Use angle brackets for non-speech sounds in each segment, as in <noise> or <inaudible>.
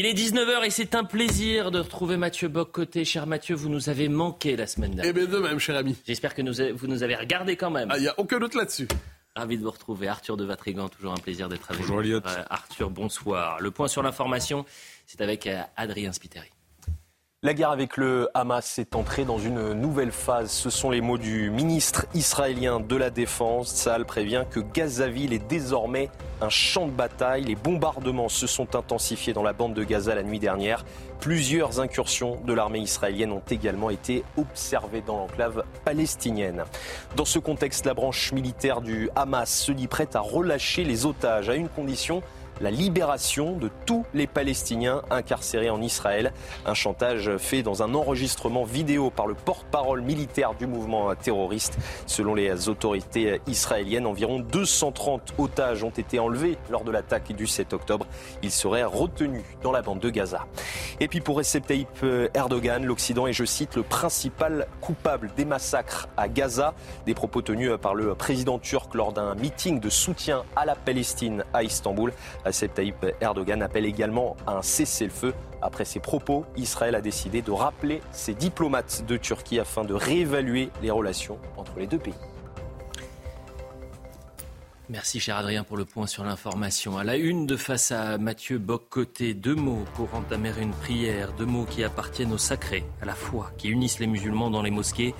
Il est 19h et c'est un plaisir de retrouver Mathieu Bock-Côté. Cher Mathieu, vous nous avez manqué la semaine dernière. Eh bien, de même, cher ami. J'espère que nous vous nous avez regardé quand même. Il n'y a aucun doute là-dessus. Ravi de vous retrouver. Arthur de Vatrigan, toujours un plaisir d'être avec Bonjour, vous. Elliot. Euh, Arthur, bonsoir. Le point sur l'information, c'est avec euh, Adrien Spiteri. La guerre avec le Hamas est entrée dans une nouvelle phase. Ce sont les mots du ministre israélien de la Défense. Saal prévient que Gazaville est désormais un champ de bataille. Les bombardements se sont intensifiés dans la bande de Gaza la nuit dernière. Plusieurs incursions de l'armée israélienne ont également été observées dans l'enclave palestinienne. Dans ce contexte, la branche militaire du Hamas se dit prête à relâcher les otages à une condition la libération de tous les Palestiniens incarcérés en Israël. Un chantage fait dans un enregistrement vidéo par le porte-parole militaire du mouvement terroriste. Selon les autorités israéliennes, environ 230 otages ont été enlevés lors de l'attaque du 7 octobre. Ils seraient retenus dans la bande de Gaza. Et puis pour Recep Tayyip Erdogan, l'Occident est, je cite, le principal coupable des massacres à Gaza. Des propos tenus par le président turc lors d'un meeting de soutien à la Palestine à Istanbul. Recep Tayyip Erdogan appelle également à un cessez-le-feu. Après ces propos, Israël a décidé de rappeler ses diplomates de Turquie afin de réévaluer les relations entre les deux pays. Merci, cher Adrien, pour le point sur l'information. À la une de face à Mathieu Bock-Côté, deux mots pour entamer une prière, deux mots qui appartiennent au sacré, à la foi, qui unissent les musulmans dans les mosquées,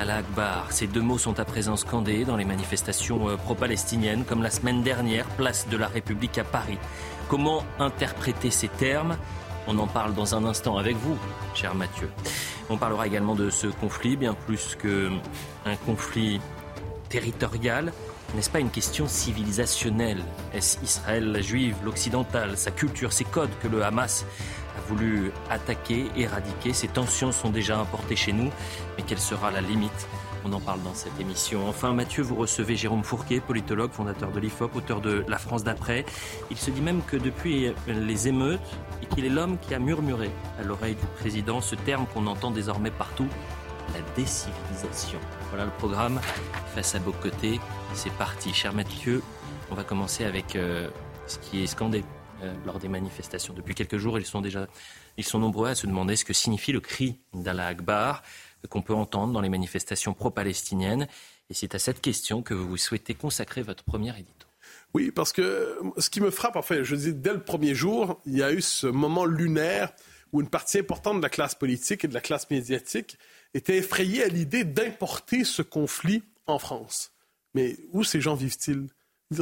à la Akbar. Ces deux mots sont à présent scandés dans les manifestations euh, pro-palestiniennes, comme la semaine dernière, place de la République à Paris. Comment interpréter ces termes? On en parle dans un instant avec vous, cher Mathieu. On parlera également de ce conflit, bien plus qu'un conflit territorial. N'est-ce pas une question civilisationnelle? Est-ce Israël, la juive, l'occidental, sa culture, ses codes que le Hamas a voulu attaquer, éradiquer? Ces tensions sont déjà importées chez nous, mais quelle sera la limite? On en parle dans cette émission. Enfin, Mathieu, vous recevez Jérôme Fourquet, politologue, fondateur de l'IFOP, auteur de La France d'après. Il se dit même que depuis les émeutes, et qu'il est l'homme qui a murmuré à l'oreille du président ce terme qu'on entend désormais partout, la décivilisation. Voilà le programme face à vos côtés. C'est parti. Cher Mathieu, on va commencer avec euh, ce qui est scandé euh, lors des manifestations. Depuis quelques jours, ils sont déjà ils sont nombreux à se demander ce que signifie le cri d'Allah Akbar qu'on peut entendre dans les manifestations pro-palestiniennes. Et c'est à cette question que vous souhaitez consacrer votre première édito. Oui, parce que ce qui me frappe, en fait, je dis dès le premier jour, il y a eu ce moment lunaire où une partie importante de la classe politique et de la classe médiatique était effrayée à l'idée d'importer ce conflit en France. Mais où ces gens vivent-ils?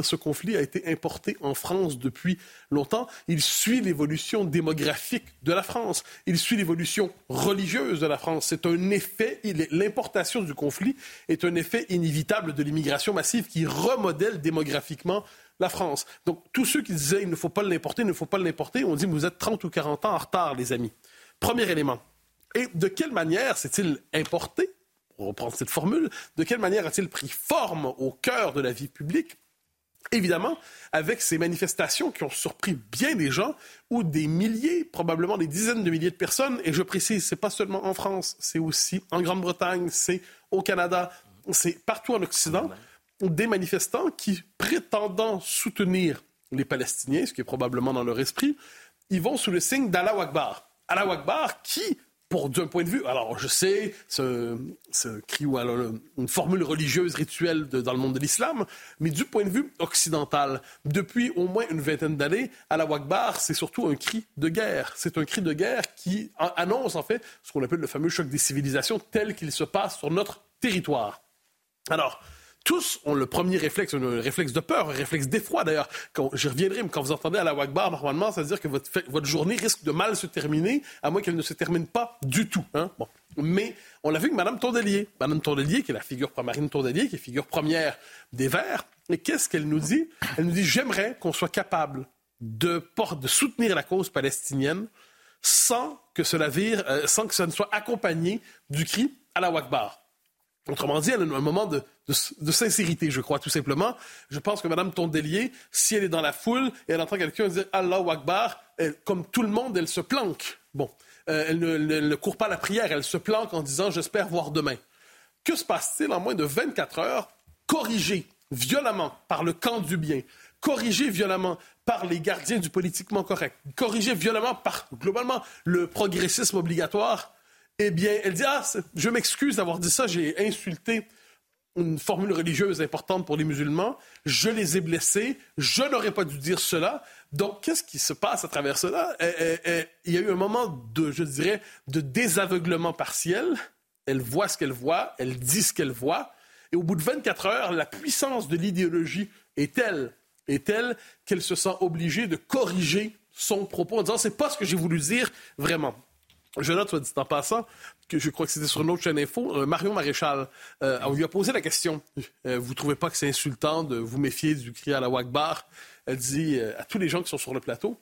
Ce conflit a été importé en France depuis longtemps. Il suit l'évolution démographique de la France. Il suit l'évolution religieuse de la France. C'est un effet, l'importation du conflit est un effet inévitable de l'immigration massive qui remodèle démographiquement la France. Donc, tous ceux qui disaient il ne faut pas l'importer, il ne faut pas l'importer, on dit vous êtes 30 ou 40 ans en retard, les amis. Premier élément. Et de quelle manière s'est-il importé pour reprendre cette formule, de quelle manière a-t-il pris forme au cœur de la vie publique? Évidemment, avec ces manifestations qui ont surpris bien des gens, où des milliers, probablement des dizaines de milliers de personnes, et je précise, c'est pas seulement en France, c'est aussi en Grande-Bretagne, c'est au Canada, c'est partout en Occident, des manifestants qui, prétendant soutenir les Palestiniens, ce qui est probablement dans leur esprit, ils vont sous le signe d'Allah Akbar. Allah Akbar qui, pour d'un point de vue, alors je sais, ce, ce cri ou alors une formule religieuse rituelle dans le monde de l'islam, mais du point de vue occidental, depuis au moins une vingtaine d'années, Allah Akbar, c'est surtout un cri de guerre. C'est un cri de guerre qui annonce en fait ce qu'on appelle le fameux choc des civilisations tel qu'il se passe sur notre territoire. Alors, tous ont le premier réflexe, un réflexe de peur, un réflexe d'effroi d'ailleurs. Je reviendrai, mais quand vous entendez à la Wagbar, normalement, ça veut dire que votre, journée risque de mal se terminer, à moins qu'elle ne se termine pas du tout. Hein? Bon. Mais on l'a vu que Mme Tondelier, Mme qui est la figure, Marine Tondelier, qui est figure première des Verts, Et qu'est-ce qu'elle nous dit? Elle nous dit, j'aimerais qu'on soit capable de, soutenir la cause palestinienne sans que cela vire, euh, sans que ça ne soit accompagné du cri à la Wakbar. Autrement dit, elle a un moment de, sincérité, je crois, tout simplement. Je pense que Mme Tondelier, si elle est dans la foule et elle entend quelqu'un dire Allah Akbar, comme tout le monde, elle se planque. Bon, euh, elle, ne, court pas la prière, elle se planque en disant J'espère voir demain. Que se passe-t-il en moins de 24 heures Corrigé violemment par le camp du bien, corrigé violemment par les gardiens du politiquement correct, corrigé violemment par, globalement, le progressisme obligatoire, eh bien, elle dit, ah, je m'excuse d'avoir dit ça, j'ai insulté une formule religieuse importante pour les musulmans, je les ai blessés, je n'aurais pas dû dire cela. Donc, qu'est-ce qui se passe à travers cela? Eh, eh, eh, il y a eu un moment de, je dirais, de désaveuglement partiel. Elle voit ce qu'elle voit, elle dit ce qu'elle voit. Et au bout de 24 heures, la puissance de l'idéologie est telle est telle qu'elle se sent obligée de corriger son propos en disant c'est pas ce que j'ai voulu dire vraiment. Je note, soit dit en passant, que je crois que c'était sur une autre chaîne info, euh, Marion Maréchal, euh, on lui a posé la question. Euh, Vous trouvez pas que c'est insultant de vous méfier du cri à la Wagbar? Elle dit à tous les gens qui sont sur le plateau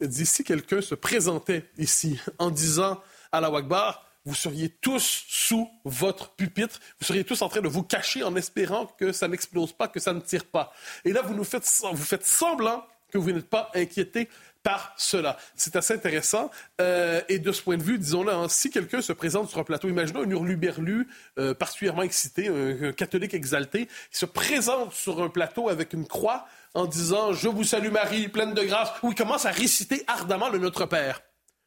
Elle dit si quelqu'un se présentait ici en disant à la Wagbar vous seriez tous sous votre pupitre, vous seriez tous en train de vous cacher en espérant que ça n'explose pas, que ça ne tire pas. Et là, vous nous faites, vous faites semblant que vous n'êtes pas inquiété par cela. C'est assez intéressant. Euh, et de ce point de vue, disons-le, hein, si quelqu'un se présente sur un plateau, imaginons un hurluberlu euh, particulièrement excité, un, catholique exalté, qui se présente sur un plateau avec une croix en disant « Je vous salue Marie, pleine de grâce », ou il commence à réciter ardemment le Notre Père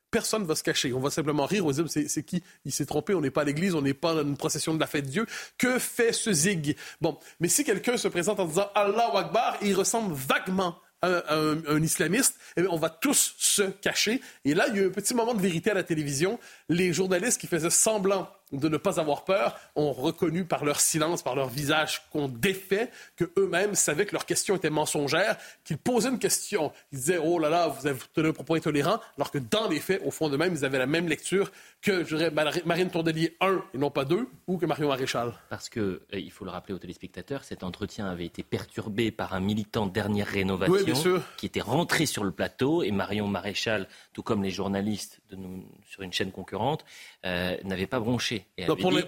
personne ne va se cacher. On va simplement rire. On va dire, c'est qui? Il s'est trompé. On n'est pas à l'église. On n'est pas dans une procession de la fête de Dieu. Que fait ce zig? Bon. Mais si quelqu'un se présente en disant Allah Akbar, il ressemble vaguement un, islamiste, eh on va tous se cacher. Et là, il y a eu un petit moment de vérité à la télévision. Les journalistes qui faisaient semblant de ne pas avoir peur ont reconnu par leur silence, par leur visage qu'on défait, qu'eux-mêmes savaient que leur question était mensongère, qu'ils posaient une question. Ils disaient Oh là là, vous avez tenu un propos intolérant, alors que dans les faits, au fond d'eux-mêmes, ils avaient la même lecture que, je dirais, Marine Tourdelier 1 et non pas 2, ou que Marion Maréchal. Parce que, euh, il faut le rappeler aux téléspectateurs, cet entretien avait été perturbé par un militant de dernière rénovation qui était rentré sur le plateau et Marion Maréchal, tout comme les journalistes de nous, sur une chaîne concurrente, euh, n'avait pas bronché.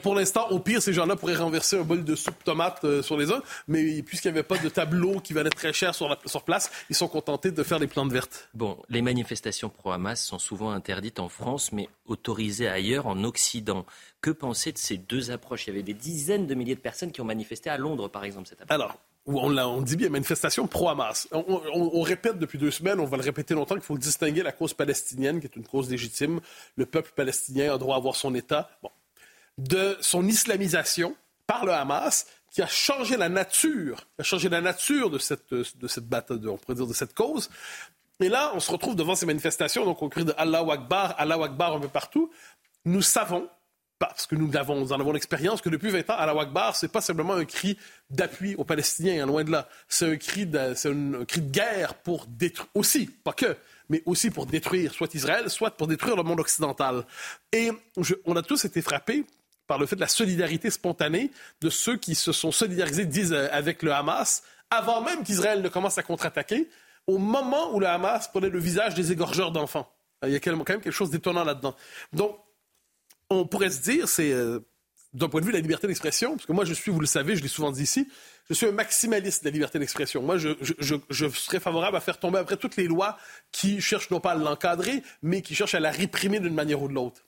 pour l'instant, au pire, ces gens-là pourraient renverser un bol de soupe tomate euh, sur les uns, mais puisqu'il n'y avait pas de tableau qui valait très cher sur, la, sur place, ils sont contentés de faire des plantes vertes. Bon, les manifestations pro-Hamas sont souvent interdites en France, mais autorisées ailleurs, en Occident. Que penser de ces deux approches? Il y avait des dizaines de milliers de personnes qui ont manifesté à Londres, par exemple, cette après Alors, on, dit bien manifestation pro-Hamas. On, répète depuis deux semaines, on va le répéter longtemps, qu'il faut distinguer la cause palestinienne, qui est une cause légitime. Le peuple palestinien a droit à avoir son État. De son islamisation par le Hamas, qui a changé la nature, a changé la nature de cette, de cette bataille, on pourrait dire de cette cause. Et là, on se retrouve devant ces manifestations, donc on crie de Allah Akbar, Allah Akbar un peu partout. Nous savons parce que nous, avons, en avons l'expérience que depuis 20 ans, Allah Akbar, c'est pas simplement un cri d'appui aux Palestiniens, hein, loin de là. C'est un cri de, un, cri de guerre pour détruire, aussi, pas que, mais aussi pour détruire soit Israël, soit pour détruire le monde occidental. Et on a tous été frappés par le fait de la solidarité spontanée de ceux qui se sont solidarisés, disent, euh, avec le Hamas, avant même qu'Israël ne commence à contre-attaquer, au moment où le Hamas prenait le visage des égorgeurs d'enfants. Il y a quand même quelque chose d'étonnant là-dedans. Donc, on pourrait se dire, c'est euh, d'un point de vue de la liberté d'expression, parce que moi je suis, vous le savez, je l'ai souvent dit ici, je suis un maximaliste de la liberté d'expression. Moi, je, serais favorable à faire tomber après toutes les lois qui cherchent non pas à l'encadrer, mais qui cherchent à la réprimer d'une manière ou de l'autre.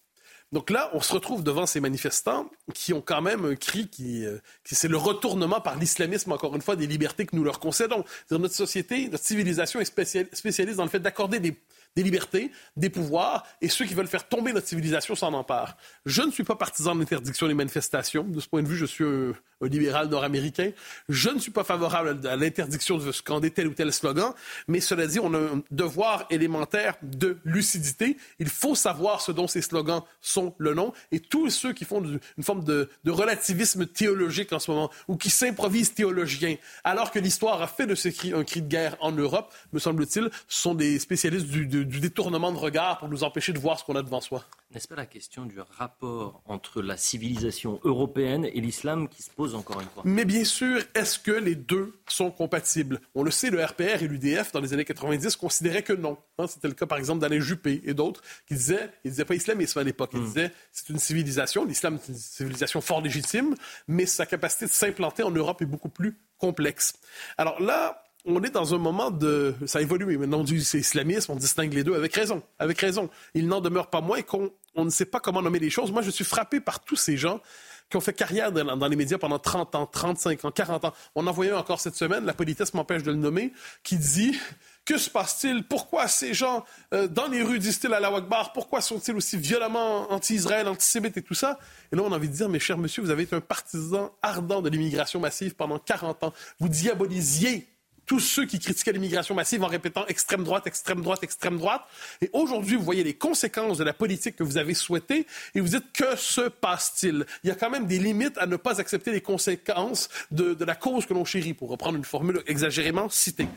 Donc là, on se retrouve devant ces manifestants qui ont quand même un cri qui, euh, c'est le retournement par l'islamisme, encore une fois, des libertés que nous leur concédons. Notre société, notre civilisation est spécialiste dans le fait d'accorder des, des libertés, des pouvoirs, et ceux qui veulent faire tomber notre civilisation s'en emparent. Je ne suis pas partisan de l'interdiction des manifestations. De ce point de vue, je suis un, libéral nord-américain. Je ne suis pas favorable à l'interdiction de scander tel ou tel slogan, mais cela dit, on a un devoir élémentaire de lucidité. Il faut savoir ce dont ces slogans sont le nom, et tous ceux qui font une forme de, relativisme théologique en ce moment, ou qui s'improvisent théologiens, alors que l'histoire a fait de ce cri un cri de guerre en Europe, me semble-t-il, sont des spécialistes du, du détournement de regard pour nous empêcher de voir ce qu'on a devant soi. N'est-ce pas la question du rapport entre la civilisation européenne et l'islam qui se pose encore une fois? Mais bien sûr, est-ce que les deux sont compatibles? On le sait, le RPR et l'UDF, dans les années 90, considéraient que non. Hein, c'était le cas, par exemple, d'Alain Juppé et d'autres qui disaient, ils disaient pas islamisme à l'époque, ils hmm. disaient c'est une civilisation, l'islam est une civilisation fort légitime, mais sa capacité de s'implanter en Europe est beaucoup plus complexe. Alors là, on est dans un moment de... Ça évolue, maintenant on dit c'est islamisme, on distingue les deux avec raison. Avec raison. Il n'en demeure pas moins qu'on ne sait pas comment nommer les choses. Moi, je suis frappé par tous ces gens qui ont fait carrière dans, les médias pendant 30 ans, 35 ans, 40 ans. On en voyait encore cette semaine, la politesse m'empêche de le nommer, qui dit que se passe-t-il? Pourquoi ces gens, euh, dans les rues, disent-ils à la Wakbar Pourquoi sont-ils aussi violemment anti-Israël, antisémites et tout ça Et là, on a envie de dire, mes chers monsieur, vous avez été un partisan ardent de l'immigration massive pendant 40 ans. Vous diabolisiez tous ceux qui critiquaient l'immigration massive en répétant extrême droite, extrême droite, extrême droite. Et aujourd'hui, vous voyez les conséquences de la politique que vous avez souhaitée et vous dites que se passe-t-il? Il y a quand même des limites à ne pas accepter les conséquences de, la cause que l'on chérit, pour reprendre une formule exagérément citée.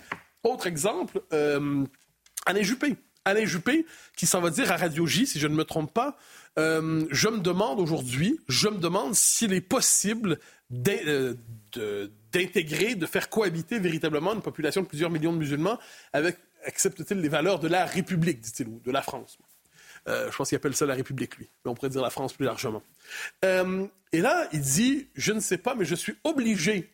Autre exemple, euh, Alain Juppé. Alain Juppé, qui s'en va dire à Radio J, si je ne me trompe pas, euh, je me demande aujourd'hui, je me demande s'il est possible euh, d'intégrer, de, faire cohabiter véritablement une population de plusieurs millions de musulmans avec, accepte-t-il, les valeurs de la République, dit-il, ou de la France. Euh, je pense qu'il appelle ça la République, lui. Mais on pourrait dire la France plus largement. Euh, et là, il dit, je ne sais pas, mais je suis obligé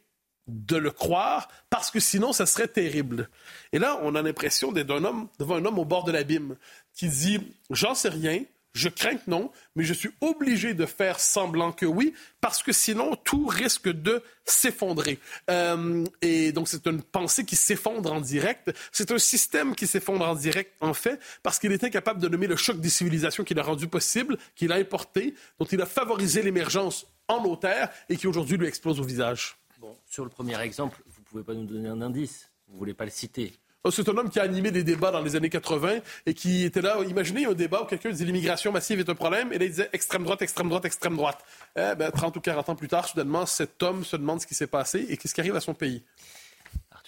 de le croire parce que sinon, ça serait terrible. Et là, on a l'impression d'être un homme, devant un homme au bord de l'abîme qui dit, j'en sais rien, je crains que non, mais je suis obligé de faire semblant que oui, parce que sinon tout risque de s'effondrer. Euh, et donc c'est une pensée qui s'effondre en direct. C'est un système qui s'effondre en direct, en fait, parce qu'il est incapable de nommer le choc des civilisations qu'il a rendu possible, qu'il a importé, dont il a favorisé l'émergence en nos terres et qui aujourd'hui lui explose au visage. Bon, sur le premier exemple, vous ne pouvez pas nous donner un indice. Vous ne voulez pas le citer. Oh, c'est un homme qui a animé des débats dans les années 80 et qui était là. Imaginez un débat où quelqu'un disait l'immigration massive est un problème et là il disait extrême droite, extrême droite, extrême droite. Eh ben, 30 ou 40 ans plus tard, soudainement, cet homme se demande ce qui s'est passé et qu'est-ce qui arrive à son pays.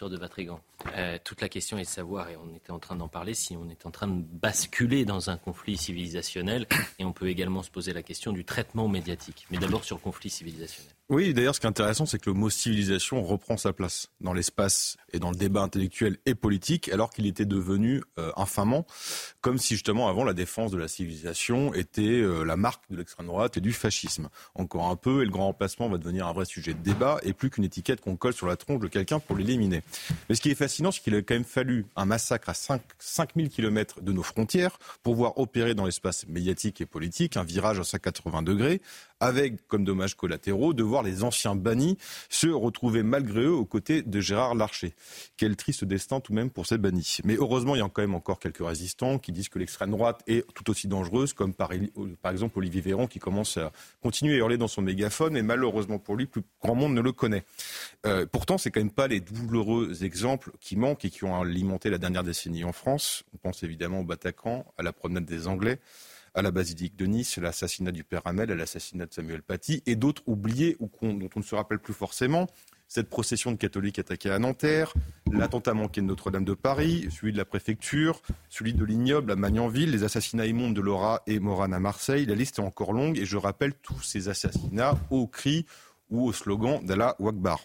De Vatrigan, euh, toute la question est de savoir, et on était en train d'en parler, si on est en train de basculer dans un conflit civilisationnel <coughs> et on peut également se poser la question du traitement médiatique. Mais d'abord sur le conflit civilisationnel. Oui, d'ailleurs, ce qui est intéressant, c'est que le mot civilisation reprend sa place dans l'espace et dans le débat intellectuel et politique, alors qu'il était devenu euh, infamant, comme si justement avant la défense de la civilisation était euh, la marque de l'extrême droite et du fascisme. Encore un peu, et le grand remplacement va devenir un vrai sujet de débat et plus qu'une étiquette qu'on colle sur la tronche de quelqu'un pour l'éliminer. Mais ce qui est fascinant, c'est qu'il a quand même fallu un massacre à 5, 5000 km de nos frontières pour voir opérer dans l'espace médiatique et politique un virage à 180 degrés avec comme dommages collatéraux de voir les anciens bannis se retrouver malgré eux aux côtés de Gérard Larcher. Quel triste destin tout de même pour ces bannis. Mais heureusement, il y a quand même encore quelques résistants qui disent que l'extrême droite est tout aussi dangereuse, comme par, exemple Olivier Véran qui commence à continuer à hurler dans son mégaphone, et malheureusement pour lui, plus grand monde ne le connaît. Euh, pourtant, c'est quand même pas les douloureux exemples qui manquent et qui ont alimenté la dernière décennie en France. On pense évidemment au Bataclan, à la promenade des Anglais à la basilique de Nice, l'assassinat du père Hamel, à l'assassinat de Samuel Paty, et d'autres oubliés ou dont on ne se rappelle plus forcément. Cette procession de catholiques attaqués à Nanterre, l'attentat manqué de Notre-Dame de Paris, celui de la préfecture, celui de l'ignoble à Magnanville, les assassinats immondes de Laura et Morane à Marseille. La liste est encore longue et je rappelle tous ces assassinats au cri ou au slogan d'Allah Wakbar.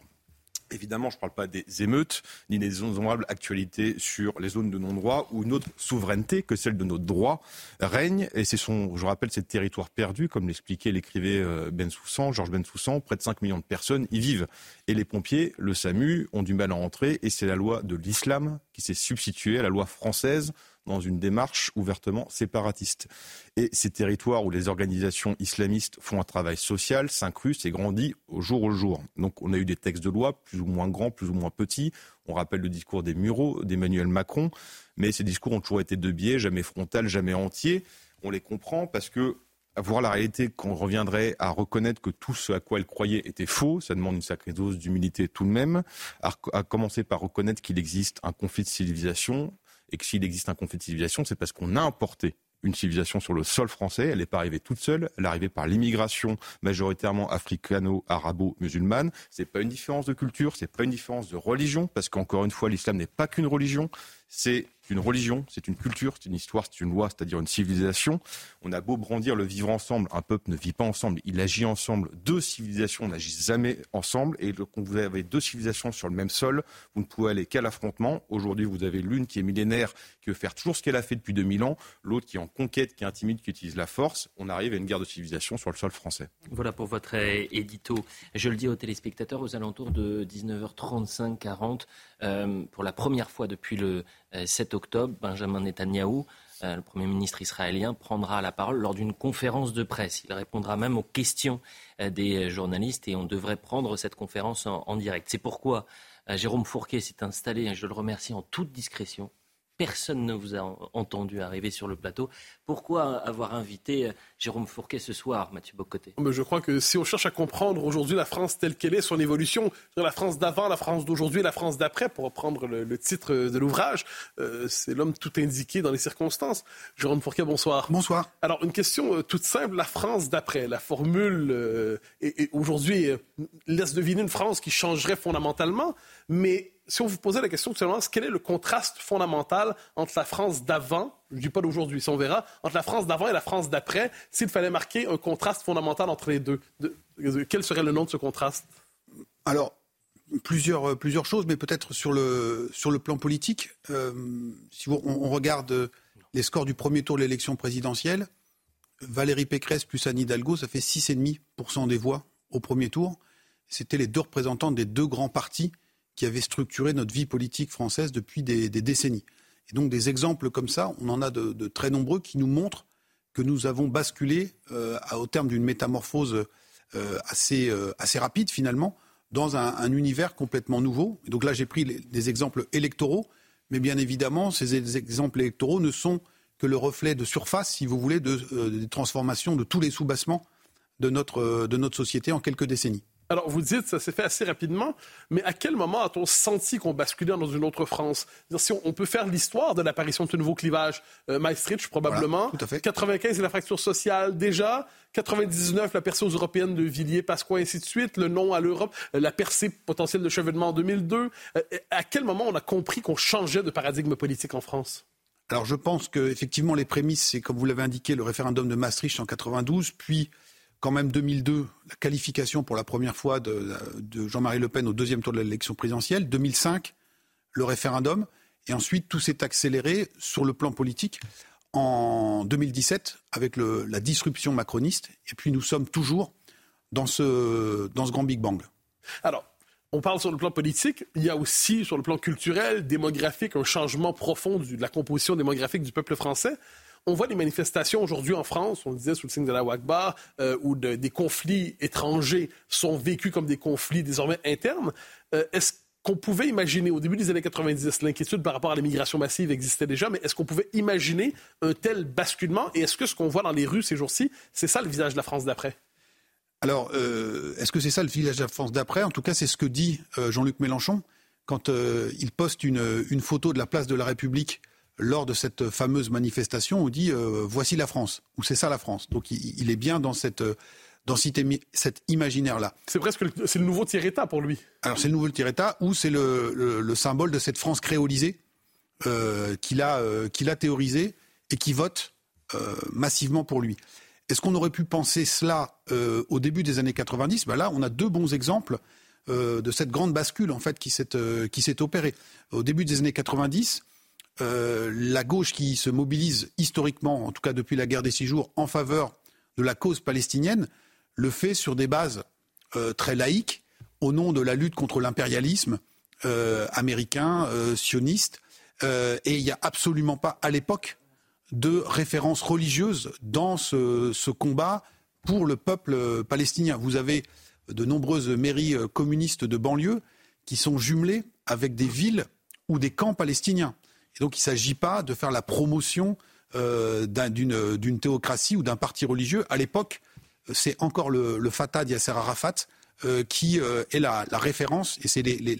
Évidemment, je ne parle pas des émeutes, ni des honorables actualités sur les zones de non-droit où une autre souveraineté que celle de notre droit règne. Et c'est son, je rappelle, ces territoires perdus, comme l'expliquait l'écrivain euh, Ben Soussan, Georges Ben Soussan, près de 5 millions de personnes y vivent. Et les pompiers, le SAMU, ont du mal à entrer. Et c'est la loi de l'islam qui s'est substituée à la loi française dans une démarche ouvertement séparatiste. Et ces territoires où les organisations islamistes font un travail social s'incrustent et grandit au jour au jour. Donc on a eu des textes de loi plus ou moins grands, plus ou moins petits. On rappelle le discours des Mureaux, d'Emmanuel Macron, mais ces discours ont toujours été de biais, jamais frontal, jamais entier. On les comprend parce que voir la réalité qu'on reviendrait à reconnaître que tout ce à quoi elle croyait était faux, ça demande une sacrée dose d'humilité tout de même, à commencer par reconnaître qu'il existe un conflit de civilisation, et que s'il existe un conflit de civilisation, c'est parce qu'on a importé une civilisation sur le sol français. Elle n'est pas arrivée toute seule. Elle est arrivée par l'immigration majoritairement africano-arabo-musulmane. C'est pas une différence de culture, c'est pas une différence de religion, parce qu'encore une fois, l'islam n'est pas qu'une religion. C'est c'est une religion, c'est une culture, c'est une histoire, c'est une loi, c'est-à-dire une civilisation. On a beau brandir le vivre ensemble, un peuple ne vit pas ensemble, il agit ensemble. Deux civilisations n'agissent jamais ensemble. Et quand vous avez deux civilisations sur le même sol, vous ne pouvez aller qu'à l'affrontement. Aujourd'hui, vous avez l'une qui est millénaire, qui veut faire toujours ce qu'elle a fait depuis 2000 ans, l'autre qui est en conquête, qui intimide, qui utilise la force. On arrive à une guerre de civilisation sur le sol français. Voilà pour votre édito. Je le dis aux téléspectateurs, aux alentours de 19h35, 40, euh, pour la première fois depuis le 7 euh, octobre, Benjamin Netanyahou, euh, le Premier ministre israélien, prendra la parole lors d'une conférence de presse. Il répondra même aux questions des journalistes et on devrait prendre cette conférence en, direct. C'est pourquoi Jérôme Fourquet s'est installé, je le remercie en toute discrétion, Personne ne vous a entendu arriver sur le plateau. Pourquoi avoir invité euh, Jérôme Fourquet ce soir, Mathieu Bocoté? Je crois que si on cherche à comprendre aujourd'hui la France telle qu'elle est, son évolution, la France d'avant, la France d'aujourd'hui, la France d'après, pour reprendre le, titre de l'ouvrage, euh, c'est l'homme tout indiqué dans les circonstances. Jérôme Fourquet, bonsoir. Bonsoir. Alors, une question euh, toute simple, la France d'après. La formule, aujourd'hui, laisse deviner une France qui changerait fondamentalement, mais si on vous posait la question seulement, quel est le contraste fondamental entre la France d'avant, je ne dis pas d'aujourd'hui, si on verra, entre la France d'avant et la France d'après, s'il fallait marquer un contraste fondamental entre les deux, quel serait le nom de ce contraste? Alors, plusieurs, euh, plusieurs choses, mais peut-être sur le, sur le plan politique. Euh, si on, regarde les scores du premier tour de l'élection présidentielle, Valérie Pécresse plus Anne Hidalgo, ça fait 6,5% des voix au premier tour. C'était les deux représentants des deux grands partis qui avait structuré notre vie politique française depuis des, décennies. Et donc des exemples comme ça, on en a de, très nombreux qui nous montrent que nous avons basculé euh, au terme d'une métamorphose euh, assez, euh, assez rapide finalement dans un, univers complètement nouveau. Et donc là, j'ai pris des exemples électoraux, mais bien évidemment, ces exemples électoraux ne sont que le reflet de surface, si vous voulez, de, des transformations de tous les sous-bassements de de notre société en quelques décennies. Alors, vous dites, ça s'est fait assez rapidement, mais à quel moment a-t-on senti qu'on basculait dans une autre France? Si on, peut faire l'histoire de l'apparition de ce nouveau clivage, euh, Maastricht probablement, tout à fait. 95 la fracture sociale déjà, 99 la percée aux européennes de Villiers, Pasqua, ainsi de suite, le non à l'Europe, euh, la percée potentielle de chevènement en 2002. Euh, à quel moment on a compris qu'on changeait de paradigme politique en France? Alors, je pense que effectivement les prémices, c'est comme vous l'avez indiqué, le référendum de Maastricht en 92, puis quand même 2002, la qualification pour la première fois de, Jean-Marie Le Pen au deuxième tour de l'élection présidentielle. 2005, le référendum. Et ensuite, tout s'est accéléré sur le plan politique en 2017 avec la disruption macroniste. Et puis nous sommes toujours dans ce, grand Big Bang. Alors, on parle sur le plan politique, il y a aussi sur le plan culturel, démographique, un changement profond de la composition démographique du peuple français on voit des manifestations aujourd'hui en France, on le disait sous le signe de la WACBA, euh, où des conflits étrangers sont vécus comme des conflits désormais internes. Euh, est-ce qu'on pouvait imaginer, au début des années 90, l'inquiétude par rapport à l'immigration massive existait déjà, mais est-ce qu'on pouvait imaginer un tel basculement? Et est-ce que ce qu'on voit dans les rues ces jours-ci, c'est ça le visage de la France d'après? Alors, euh, est-ce que c'est ça le visage de la France d'après? En tout cas, c'est ce que dit Jean-Luc Mélenchon quand il poste une, photo de la place de la République lors de cette fameuse manifestation, on dit euh, voici la France, ou c'est ça la France. Donc il, est bien dans cette dans cet imaginaire-là. C'est presque le, c'est le nouveau tiers-État pour lui. Alors c'est le nouveau tiers-État ou c'est le, symbole de cette France créolisée euh, qu'il a, euh, qu'il a théorisé et qui vote massivement pour lui. Est-ce qu'on aurait pu penser cela au début des années 90 ben Là, on a deux bons exemples de cette grande bascule en fait qui s'est, qui s'est opérée. Au début des années 90, euh, la gauche qui se mobilise historiquement, en tout cas depuis la guerre des six jours, en faveur de la cause palestinienne, le fait sur des bases euh, très laïques, au nom de la lutte contre l'impérialisme euh, américain, sioniste. et il n'y a absolument pas, à l'époque, de référence religieuse dans ce, ce, combat pour le peuple palestinien. Vous avez de nombreuses mairies communistes de banlieue qui sont jumelées avec des villes ou des camps palestiniens. Donc il ne s'agit pas de faire la promotion euh, d'une théocratie ou d'un parti religieux. À l'époque, c'est encore le, Fatah Yasser Arafat euh, qui euh, est la, référence, et c'est les, les,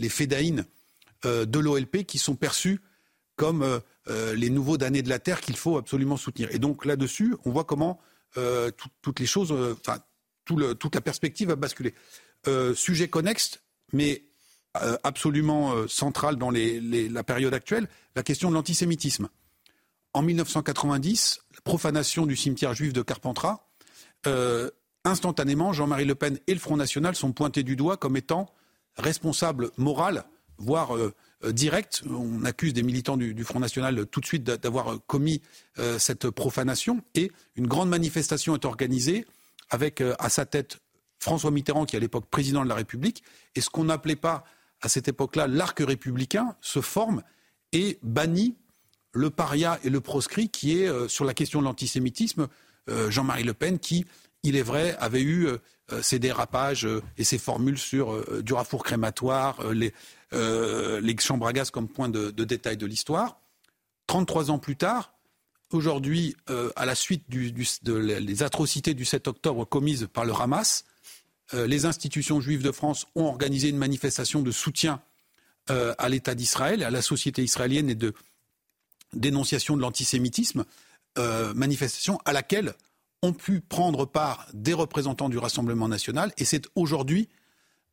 de l'OLP qui sont perçus comme les nouveaux damnés de la terre qu'il faut absolument soutenir. Et donc là-dessus, on voit comment toutes les choses, toute la perspective a basculé. sujet connexe, mais absolument centrale dans la période actuelle, la question de l'antisémitisme. En 1990, la profanation du cimetière juif de Carpentras, instantanément, Jean-Marie Le Pen et le Front National sont pointés du doigt comme étant responsables moraux, voire euh. On accuse des militants du, Front National tout de suite d'avoir commis euh, cette profanation. Et une grande manifestation est organisée avec euh, à sa tête François Mitterrand, qui est à l'époque président de la République. Et ce qu'on n'appelait pas à cette époque-là l'arc républicain se forme et bannit le paria et le proscrit qui est sur la question de l'antisémitisme. Jean-Marie Le Pen, qui, il est vrai, avait eu ses dérapages et ses formules sur du rafour crématoire, les, euh, les chambres à gaz comme point de, détail de l'histoire. 33 ans plus tard, aujourd'hui, euh, à la suite des atrocités du 7 octobre commises par le Hamas, euh, les institutions juives de France ont organisé une manifestation de soutien à l'État d'Israël, à la société israélienne et de dénonciation de l'antisémitisme, manifestation à laquelle ont pu prendre part des représentants du Rassemblement national. Et c'est aujourd'hui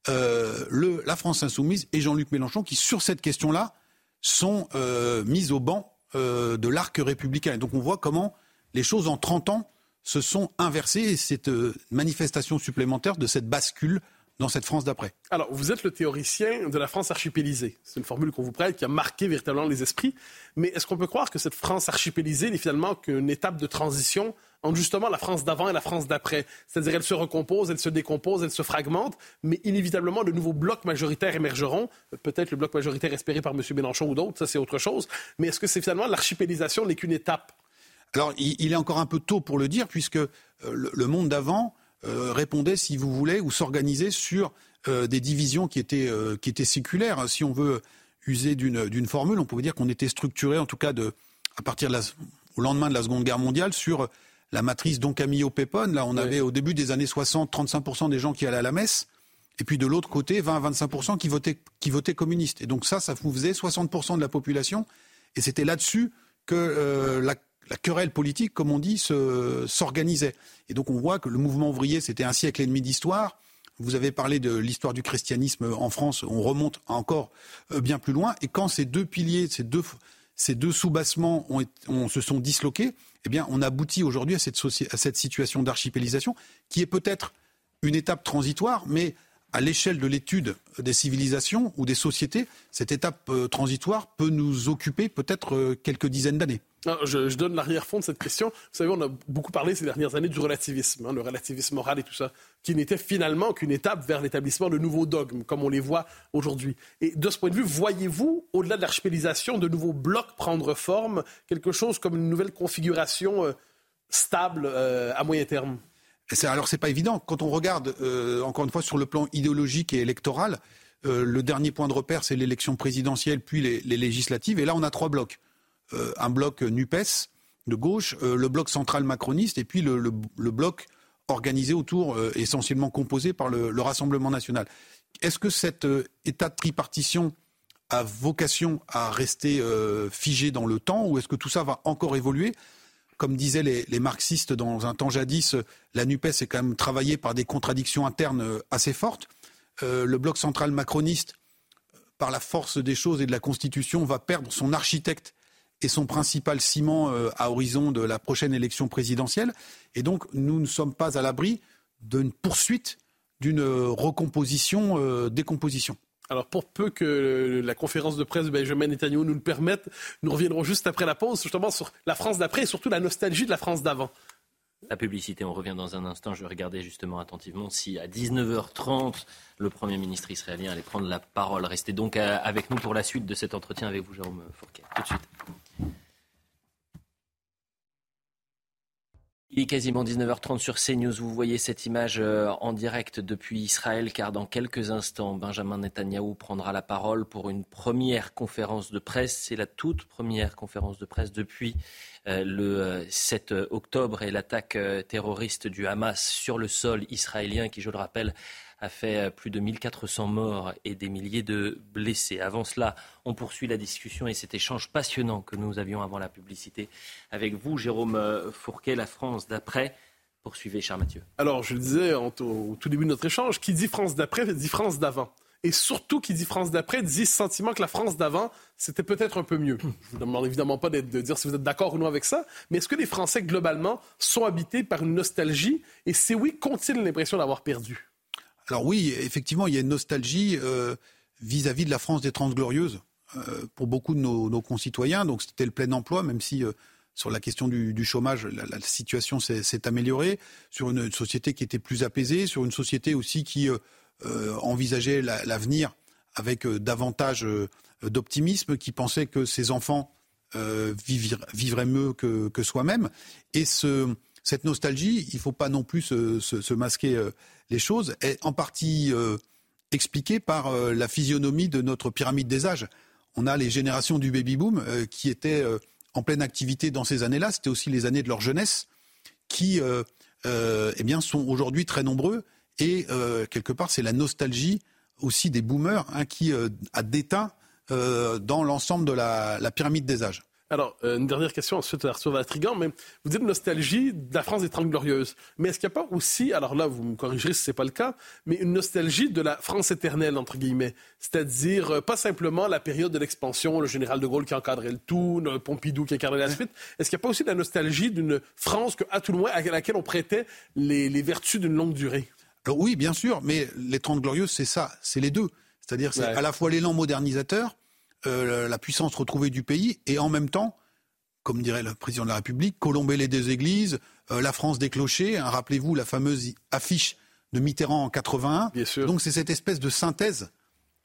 euh, la France insoumise et Jean-Luc Mélenchon qui, sur cette question-là, sont euh, mis au banc euh, de l'arc républicain. Et donc on voit comment les choses en 30 ans se sont inversées et cette manifestation supplémentaire de cette bascule dans cette France d'après. Alors, vous êtes le théoricien de la France archipélisée. C'est une formule qu'on vous prête qui a marqué véritablement les esprits. Mais est-ce qu'on peut croire que cette France archipélisée n'est finalement qu'une étape de transition entre justement la France d'avant et la France d'après? C'est-à-dire, elle se recompose, elle se décompose, elle se fragmente, mais inévitablement, de nouveaux blocs majoritaires émergeront. Peut-être le bloc majoritaire espéré par M. Mélenchon ou d'autres, ça c'est autre chose. Mais est-ce que c'est finalement l'archipélisation n'est qu'une étape Alors, il, est encore un peu tôt pour le dire, puisque euh, le monde d'avant euh, répondait, si vous voulez, ou s'organisait sur euh, des divisions qui étaient, euh, qui étaient séculaires. Si on veut user d'une formule, on pourrait dire qu'on était structuré, en tout cas de, à partir de la, au lendemain de la Seconde Guerre mondiale, sur la matrice Don Camillo Pépone. Là, on avait au début des années 60, 35% des gens qui allaient à la messe. Et puis de l'autre côté, 20 à 25% qui votaient, qui votaient communistes. Et donc ça, ça vous faisait 60% de la population. Et c'était là-dessus que la la querelle politique, comme on dit, s'organisait. Et donc on voit que le mouvement ouvrier, c'était un siècle et demi d'histoire. Vous avez parlé de l'histoire du christianisme en France, on remonte encore euh, bien plus loin. Et quand ces deux piliers, ces deux, ces deux sous-bassements se sont disloqués, eh bien, on aboutit aujourd'hui à cette, à cette situation d'archipélisation qui est peut-être une étape transitoire, mais à l'échelle de l'étude des civilisations ou des sociétés, cette étape euh, transitoire peut nous occuper peut-être euh, quelques dizaines d'années. Je, donne l'arrière-fond de cette question. Vous savez, on a beaucoup parlé ces dernières années du relativisme, hein, le relativisme moral et tout ça, qui n'était finalement qu'une étape vers l'établissement de nouveaux dogmes, comme on les voit aujourd'hui. Et de ce point de vue, voyez-vous, au-delà de l'archipélisation, de nouveaux blocs prendre forme, quelque chose comme une nouvelle configuration euh, stable à moyen terme? Alors c'est pas évident. Quand on regarde, euh, encore une fois, sur le plan idéologique et électoral, euh, le dernier point de repère, c'est l'élection présidentielle, puis les, législatives. Et là, on a trois blocs. Euh, un bloc NUPES de gauche, le bloc central macroniste, et puis le, bloc organisé autour, essentiellement composé par le, le Rassemblement national. Est-ce que cet état de tripartition a vocation à rester figé dans le temps, ou est-ce que tout ça va encore évoluer? Comme disaient les, marxistes dans un temps jadis, la NUPES est quand même travaillée par des contradictions internes euh, assez fortes. Euh, le bloc central macroniste, par la force des choses et de la Constitution, va perdre son architecte et son principal ciment euh, à horizon de la prochaine élection présidentielle. Et donc, nous ne sommes pas à l'abri d'une poursuite d'une recomposition, décomposition. Alors, pour peu que la conférence de presse de Benjamin Netanyahu nous le permette, nous reviendrons juste après la pause, justement sur la France d'après et surtout la nostalgie de la France d'avant. La publicité, on revient dans un instant. Je regarder justement attentivement si à 19h30, le Premier ministre israélien allait prendre la parole. Restez donc euh, avec nous pour la suite de cet entretien avec vous, Jérôme Fourquet. Tout de suite. Il est quasiment 19h30 sur CNews. Vous voyez cette image euh, en direct depuis Israël, car dans quelques instants, Benjamin Netanyahou prendra la parole pour une première conférence de presse. C'est la toute première conférence de presse depuis euh, le 7 euh, octobre et l'attaque terroriste du Hamas sur le sol israélien, qui, je le rappelle, a fait euh, plus de 1400 morts et des milliers de blessés. Avant cela, on poursuit la discussion et cet échange passionnant que nous avions avant la publicité avec vous, Jérôme euh, Fourquet, la France d'après. Poursuivez, cher Mathieu. Alors, je le disais au tout début de notre échange, qui dit France d'après dit France d'avant. et surtout, qui dit France d'après, dit ce sentiment que la France d'avant, c'était peut-être un peu mieux. Je vous demande évidemment pas de, dire si vous êtes d'accord ou non avec ça, mais est-ce que les Français, globalement, sont habités par une nostalgie, et si oui, qu'ont-ils l'impression d'avoir perdu? Alors oui, effectivement, il y a une nostalgie euh, vis-à-vis de la France des Trente Glorieuses euh, pour beaucoup de nos, concitoyens. Donc c'était le plein emploi, même si euh, sur la question du, chômage, la, situation s'est améliorée, sur une, société qui était plus apaisée, sur une société aussi qui envisageait l'avenir avec davantage d'optimisme, qui pensait que ses enfants vivraient, mieux que, soi-même. Et cette nostalgie, il ne faut pas non plus se, masquer les choses, est en partie expliquée par la physionomie de notre pyramide des âges. On a les générations du baby-boom qui étaient en pleine activité dans ces années-là. C'était aussi les années de leur jeunesse qui euh, euh, eh sont aujourd'hui très nombreux. Et euh, quelque part, c'est la nostalgie aussi des boomers hein, qui a déteint dans l'ensemble de la pyramide des âges. Alors, euh, une dernière question ensuite, Arthur Vatrigan, mais vous dites nostalgie de la France des Trente Glorieuses. Mais est-ce qu'il n'y a pas aussi, alors là, vous me corrigerez si ce n'est pas le cas, mais une nostalgie de la France éternelle, entre guillemets? C'est-à-dire, euh, pas simplement la période de l'expansion, le général de Gaulle qui encadrait le tout, le Pompidou qui encadrait la suite. Est-ce qu'il n'y a pas aussi de la nostalgie d'une France que, à tout le moins, à laquelle on prêtait les, vertus d'une longue durée? Alors oui, bien sûr, mais les Trente Glorieuses, c'est ça, c'est les deux. C'est-à-dire, c'est à la fois l'élan modernisateur, euh, la puissance retrouvée du pays et en même temps, comme dirait le président de la République, colomber les deux églises, euh, la France des clochers. Hein, rappelez-vous la fameuse affiche de Mitterrand en 81. Donc c'est cette espèce de synthèse,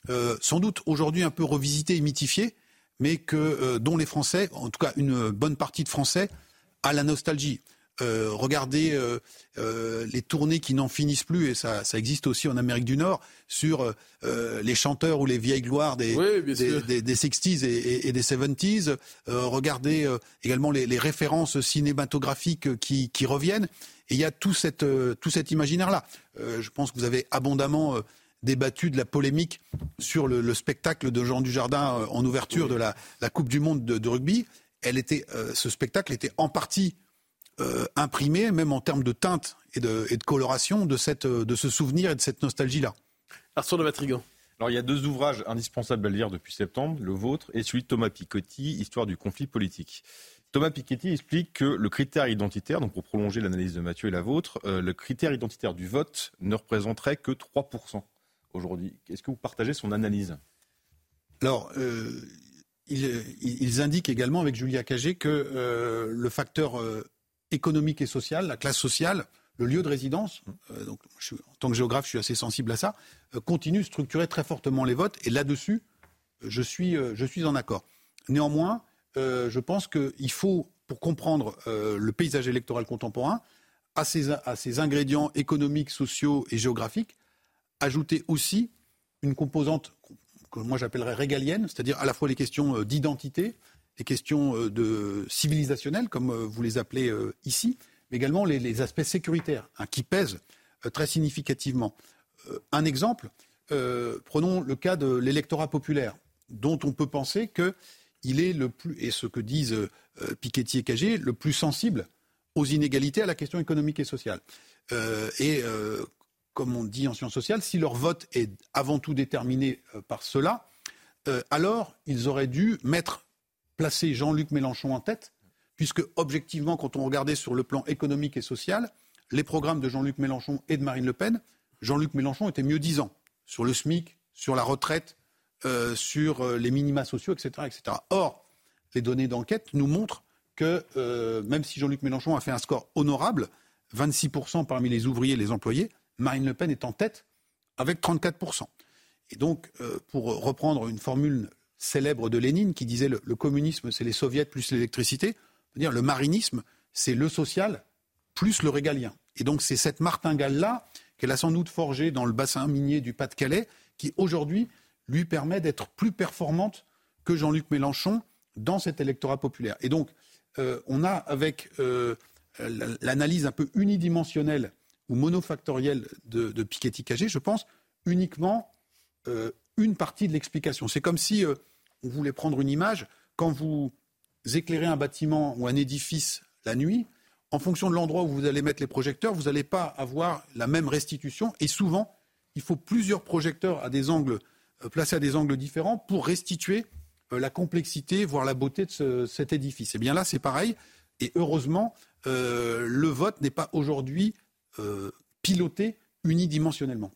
euh, sans doute aujourd'hui un peu revisitée et mythifiée, mais que dont les Français, en tout cas une bonne partie de Français, a la nostalgie. Euh, regardez euh, euh, les tournées qui n'en finissent plus, et ça, existe aussi en Amérique du Nord, sur les chanteurs ou les vieilles gloires des, des, 60s et, des 70s. regardez également les, références cinématographiques qui, reviennent. Et il y a tout, cette, tout cet imaginaire-là. je pense que vous avez abondamment débattu de la polémique sur le, spectacle de Jean Dujardin en ouverture de la, Coupe du Monde de, rugby. Elle était, ce spectacle était en partie euh, imprimé, même en termes de teinte et de, coloration, de, cette, de ce souvenir et de cette nostalgie-là. Arthur de Matrigan. Alors, il y a deux ouvrages indispensables à lire depuis septembre, le vôtre et celui de Thomas Piketty, Histoire du conflit politique. Thomas Piketty explique que le critère identitaire, donc pour prolonger l'analyse de Mathieu et la vôtre, euh, le critère identitaire du vote ne représenterait que 3% aujourd'hui. Est-ce que vous partagez son analyse? Alors, euh, ils, indiquent également avec Julia Cagé que le facteur économique et sociale, la classe sociale, le lieu de résidence, euh, en tant que géographe, je suis assez sensible à ça, euh, continue de structurer très fortement les votes. Et là-dessus, euh, je, suis, je suis en accord. Néanmoins, je pense qu'il faut, pour comprendre le paysage électoral contemporain, à ces, à ces ingrédients économiques, sociaux et géographiques, ajouter aussi une composante que moi j'appellerais régalienne, c'est-à-dire à la fois les questions d'identité, les questions euh, de civilisationnelles, comme euh, vous les appelez euh, ici, mais également les, aspects sécuritaires, hein, qui pèsent très significativement. un exemple, prenons le cas de l'électorat populaire, dont on peut penser qu'il est le plus, et ce que disent Piketty et Cagé, le plus sensible aux inégalités, à la question économique et sociale. et comme on dit en sciences sociales, si leur vote est avant tout déterminé par cela, alors ils auraient dû mettre placer Jean-Luc Mélenchon en tête, puisque objectivement, quand on regardait sur le plan économique et social, les programmes de Jean-Luc Mélenchon et de Marine Le Pen, Jean-Luc Mélenchon était mieux disant sur le SMIC, sur la retraite, euh, sur euh, les minima sociaux, etc.. Or, les données d'enquête nous montrent que euh, même si Jean-Luc Mélenchon a fait un score honorable, 26% parmi les ouvriers et les employés, Marine Le Pen est en tête avec 34%. Et donc, pour reprendre une formule célèbre de Lénine qui disait le, communisme, c'est les soviets plus l'électricité. dire le marinisme, c'est le social plus le régalien. Et donc c'est cette martingale-là qu'elle a sans doute forgée dans le bassin minier du Pas-de-Calais qui aujourd'hui lui permet d'être plus performante que Jean-Luc Mélenchon dans cet électorat populaire. Et donc euh, on a avec euh, l'analyse un peu unidimensionnelle ou monofactorielle de, de Piketty-Cagé, je pense, uniquement euh, une partie de l'explication. C'est comme si on voulait prendre une image. Quand vous éclairez un bâtiment ou un édifice la nuit, en fonction de l'endroit où vous allez mettre les projecteurs, vous n'allez pas avoir la même restitution. Et souvent, il faut plusieurs projecteurs à des angles, euh, placés à des angles différents pour restituer euh, la complexité, voire la beauté de cet édifice. Et eh bien là, c'est pareil. Et heureusement, le vote n'est pas aujourd'hui piloté unidimensionnellement.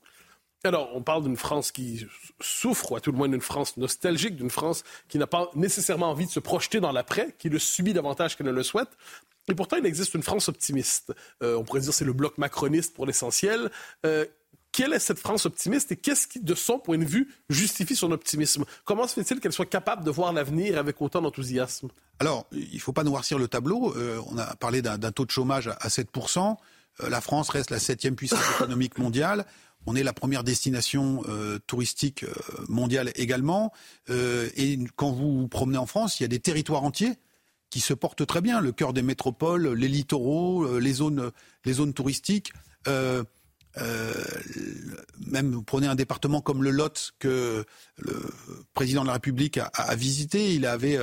Alors, on parle d'une France qui souffre, ou à tout le moins d'une France nostalgique, d'une France qui n'a pas nécessairement envie de se projeter dans l'après, qui le subit davantage qu'elle ne le souhaite. Et pourtant, il existe une France optimiste. Euh, on pourrait dire c'est le bloc macroniste pour l'essentiel. Euh, quelle est cette France optimiste et qu'est-ce qui, de son point de vue, justifie son optimisme? Comment se fait-il qu'elle soit capable de voir l'avenir avec autant d'enthousiasme? Alors, il ne faut pas noircir le tableau. Euh, on a parlé d'un taux de chômage à 7%. la France reste la septième puissance économique mondiale. On est la première destination euh, touristique euh, mondiale également. Euh, et quand vous vous promenez en France, il y a des territoires entiers qui se portent très bien. Le cœur des métropoles, les littoraux, les zones, touristiques. même vous prenez un département comme le Lot que le président de la République a, visité. Il avait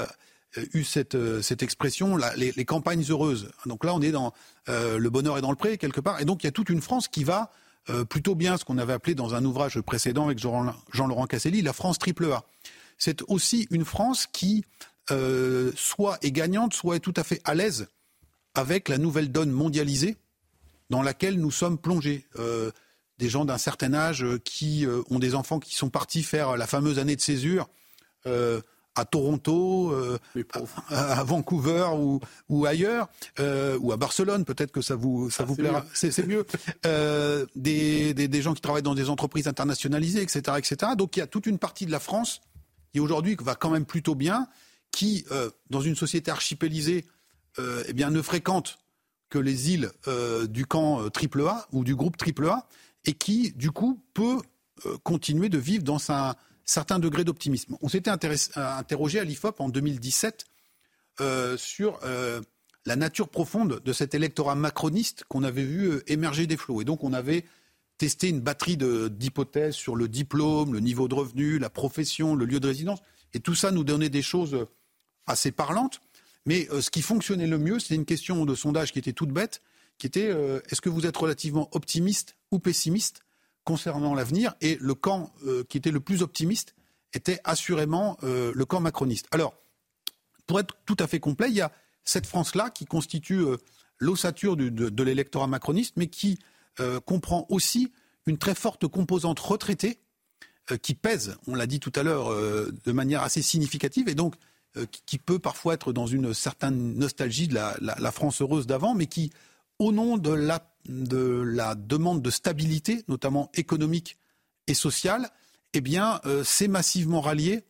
eu cette, expression, les, campagnes heureuses. Donc là, on est dans le bonheur est dans le pré quelque part. Et donc il y a toute une France qui va euh, plutôt bien ce qu'on avait appelé dans un ouvrage précédent avec Jean-Laurent Casselli la France triple A. C'est aussi une France qui euh, soit est gagnante, soit est tout à fait à l'aise avec la nouvelle donne mondialisée dans laquelle nous sommes plongés. Euh, des gens d'un certain âge qui ont des enfants qui sont partis faire la fameuse année de césure à Toronto, euh, à, Vancouver ou, ou ailleurs, euh, ou à Barcelone, peut-être que ça vous, ça ah, vous plaira. C'est mieux. <laughs> Euh, des, des, des, gens qui travaillent dans des entreprises internationalisées, etc., etc. Donc il y a toute une partie de la France qui aujourd'hui va quand même plutôt bien, qui, dans une société archipélisée, eh bien, ne fréquente que les îles du camp AAA ou du groupe AAA, et qui, du coup, peut continuer de vivre dans sa certain degré d'optimisme. On s'était interrogé à l'IFOP en 2017 euh, sur euh, la nature profonde de cet électorat macroniste qu'on avait vu euh, émerger des flots. Et donc on avait testé une batterie d'hypothèses sur le diplôme, le niveau de revenu, la profession, le lieu de résidence. Et tout ça nous donnait des choses assez parlantes. Mais ce qui fonctionnait le mieux, c'était une question de sondage qui était toute bête, qui était est-ce que vous êtes relativement optimiste ou pessimiste concernant l'avenir. Et le camp euh, qui était le plus optimiste était assurément euh, le camp macroniste. Alors, pour être tout à fait complet, il y a cette France-là qui constitue euh, l'ossature de, l'électorat macroniste, mais qui comprend aussi une très forte composante retraitée qui pèse, on l'a dit tout à l'heure, de manière assez significative, et donc qui peut parfois être dans une certaine nostalgie de la France heureuse d'avant, mais qui, au nom de la de la demande de stabilité, notamment économique et sociale, eh bien, euh, s'est massivement rallié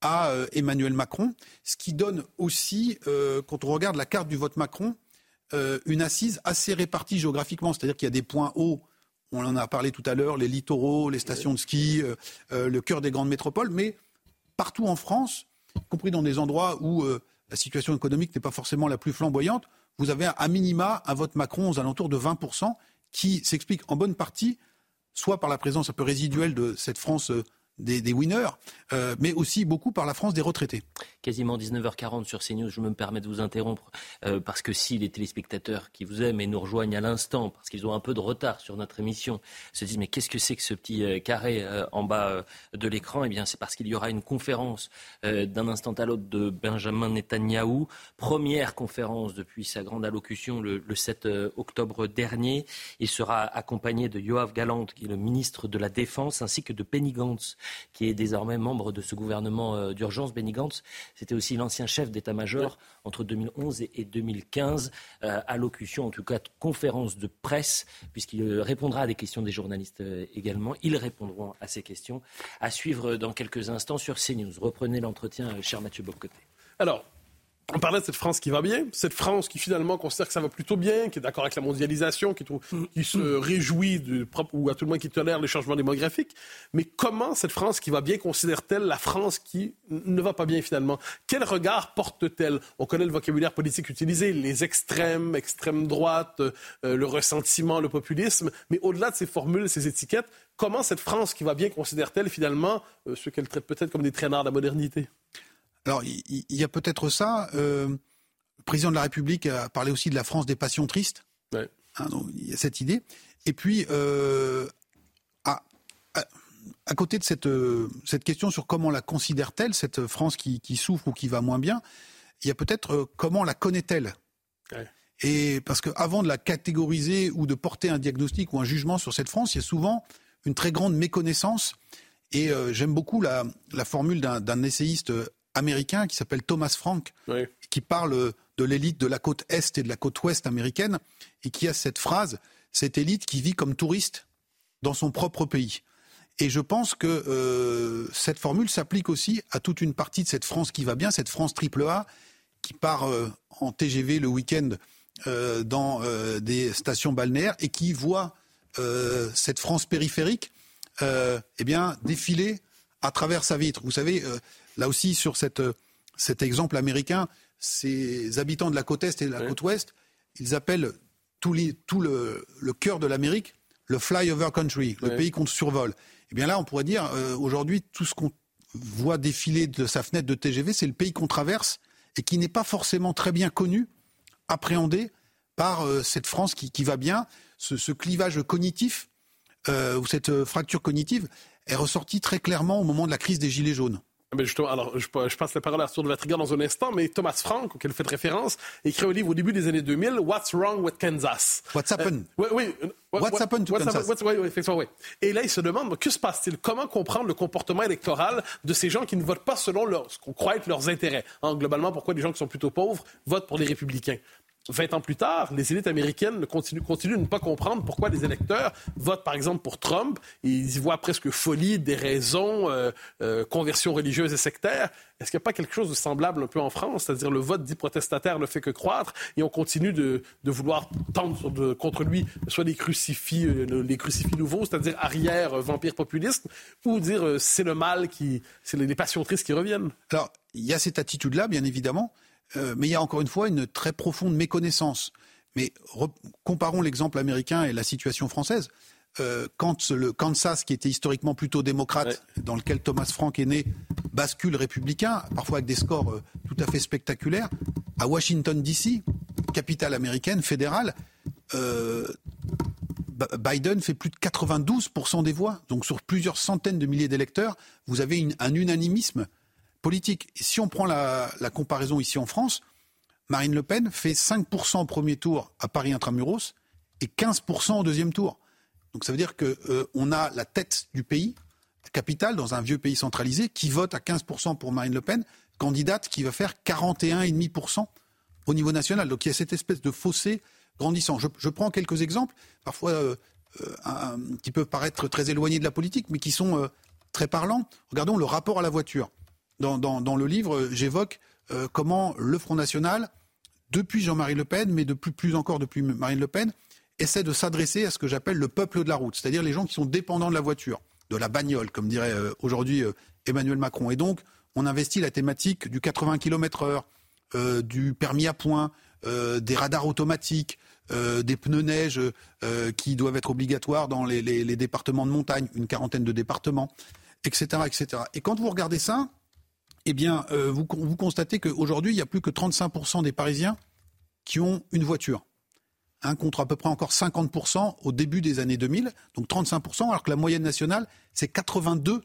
à euh, Emmanuel Macron, ce qui donne aussi, euh, quand on regarde la carte du vote Macron, une assise assez répartie géographiquement, c'est-à-dire qu'il y a des points hauts, on en a parlé tout à l'heure, les littoraux, les stations de ski, le cœur des grandes métropoles, mais partout en France, y compris dans des endroits où la situation économique n'est pas forcément la plus flamboyante, vous avez à minima un vote Macron aux alentours de 20%, qui s'explique en bonne partie soit par la présence un peu résiduelle de cette France des, winners, euh, mais aussi beaucoup par la France des retraités. Quasiment 19h40 sur CNews, je me permets de vous interrompre, euh, parce que si les téléspectateurs qui vous aiment et nous rejoignent à l'instant, parce qu'ils ont un peu de retard sur notre émission, se disent mais qu'est-ce que c'est que ce petit euh, carré en bas de l'écran? Eh bien c'est parce qu'il y aura une conférence d'un instant à l'autre de Benjamin Netanyahou, première conférence depuis sa grande allocution le, le 7 octobre dernier. Il sera accompagné de Yoav Galant, qui est le ministre de la Défense, ainsi que de Penny Gantz, qui est désormais membre de ce gouvernement euh, d'urgence. Benny Gantz, c'était aussi l'ancien chef d'état-major entre 2011 et 2015, euh, allocution, en tout cas conférence de presse, puisqu'il euh, répondra à des questions des journalistes également. Ils répondront à ces questions. À suivre dans quelques instants sur CNews. Reprenez l'entretien, cher Mathieu Bocoté. Alors, on parlait de cette France qui va bien, cette France qui finalement considère que ça va plutôt bien, qui est d'accord avec la mondialisation, qui, qui se réjouit du propre, ou à tout le moins qui tolère les changements démographiques. Mais comment cette France qui va bien considère-t-elle la France qui ne va pas bien finalement? Quel regard porte-t-elle? On connaît le vocabulaire politique utilisé, les extrêmes, extrême droite, euh, le ressentiment, le populisme. Mais au-delà de ces formules, ces étiquettes, comment cette France qui va bien considère-t-elle finalement euh, ce qu'elle traite peut-être comme des traînards de la modernité? Alors, il y, a peut-être ça. Euh, le président de la République a parlé aussi de la France des passions tristes. Hein, il y a cette idée. Et puis, euh, à côté de cette, cette question sur comment la considère-t-elle, cette France qui, qui, souffre ou qui va moins bien, il y a peut-être comment la connaît-elle? Et parce qu'avant de la catégoriser ou de porter un diagnostic ou un jugement sur cette France, il y a souvent une très grande méconnaissance. Et j'aime beaucoup la, la formule d'un essayiste américain qui s'appelle Thomas Frank, qui parle de l'élite de la côte est et de la côte ouest américaine, et qui a cette phrase, cette élite qui vit comme touriste dans son propre pays. Et je pense que euh, cette formule s'applique aussi à toute une partie de cette France qui va bien, cette France triple A, qui part euh, en TGV le week-end euh, dans des stations balnéaires et qui voit cette France périphérique eh bien, défiler à travers sa vitre. Vous savez, là aussi, sur cette, cet exemple américain, ces habitants de la côte Est et de la côte Ouest, ils appellent tout, le, cœur de l'Amérique le flyover country, le pays qu'on survole. Eh bien là, on pourrait dire, euh, aujourd'hui, tout ce qu'on voit défiler de sa fenêtre de TGV, c'est le pays qu'on traverse et qui n'est pas forcément très bien connu, appréhendé par euh, cette France qui, va bien. Ce, clivage cognitif, euh, ou cette fracture cognitive, est ressortie très clairement au moment de la crise des Gilets jaunes. Mais justement, alors, je, passe la parole à Arthur de Vatrigan dans un instant, mais Thomas Frank, auquel vous faites référence, écrit un livre au début des années 2000, What's Wrong with Kansas? What's Happened? oui, oui. What's Happened to Kansas? oui, oui, effectivement, oui. Et là, il se demande, que se passe-t-il? Comment comprendre le comportement électoral de ces gens qui ne votent pas selon leur, ce qu'on croit être leurs intérêts? Hein, globalement, pourquoi les gens qui sont plutôt pauvres votent pour les républicains? 20 ans plus tard, les élites américaines continuent, de ne pas comprendre pourquoi les électeurs votent, par exemple, pour Trump. Ils y voient presque folie, des raisons, euh, euh, conversion religieuse et sectaire. Est-ce qu'il n'y a pas quelque chose de semblable un peu en France? C'est-à-dire le vote dit protestataire ne fait que croître et on continue de, vouloir tendre contre lui soit des crucifix, euh, les crucifix nouveaux, c'est-à-dire arrière vampire populiste, ou dire c'est le mal qui, c'est les passions tristes qui reviennent. Alors, il y a cette attitude-là, bien évidemment. Euh, mais il y a encore une fois une très profonde méconnaissance. Mais comparons l'exemple américain et la situation française. Euh, quand le Kansas, qui était historiquement plutôt démocrate, dans lequel Thomas Frank est né, bascule républicain, parfois avec des scores euh, tout à fait spectaculaires, à Washington, D.C., capitale américaine, fédérale, Biden fait plus de 92% des voix. Donc sur plusieurs centaines de milliers d'électeurs, vous avez un unanimisme politique. Si on prend la, comparaison ici en France, Marine Le Pen fait 5% au premier tour à Paris intramuros et 15% au deuxième tour. Donc ça veut dire qu'on euh, a la tête du pays, la capitale, dans un vieux pays centralisé, qui vote à 15% pour Marine Le Pen, candidate qui va faire 41,5% au niveau national. Donc il y a cette espèce de fossé grandissant. Je, prends quelques exemples, parfois euh, euh, qui peuvent paraître très éloignés de la politique, mais qui sont très parlants. Regardons le rapport à la voiture dans, le livre, j'évoque euh, comment le Front National, depuis Jean-Marie Le Pen, mais de plus, encore depuis Marine Le Pen, essaie de s'adresser à ce que j'appelle le peuple de la route, c'est-à-dire les gens qui sont dépendants de la voiture, de la bagnole, comme dirait euh, aujourd'hui euh, Emmanuel Macron. Et donc, on investit la thématique du 80 km/h, du permis à point, des radars automatiques, des pneus neige qui doivent être obligatoires dans les, les, départements de montagne, une quarantaine de départements, etc., etc. Et quand vous regardez ça, eh bien, euh, vous, constatez qu'aujourd'hui, il y a plus que 35% des Parisiens qui ont une voiture. Contre à peu près encore 50% au début des années 2000, donc 35%, alors que la moyenne nationale, c'est 82%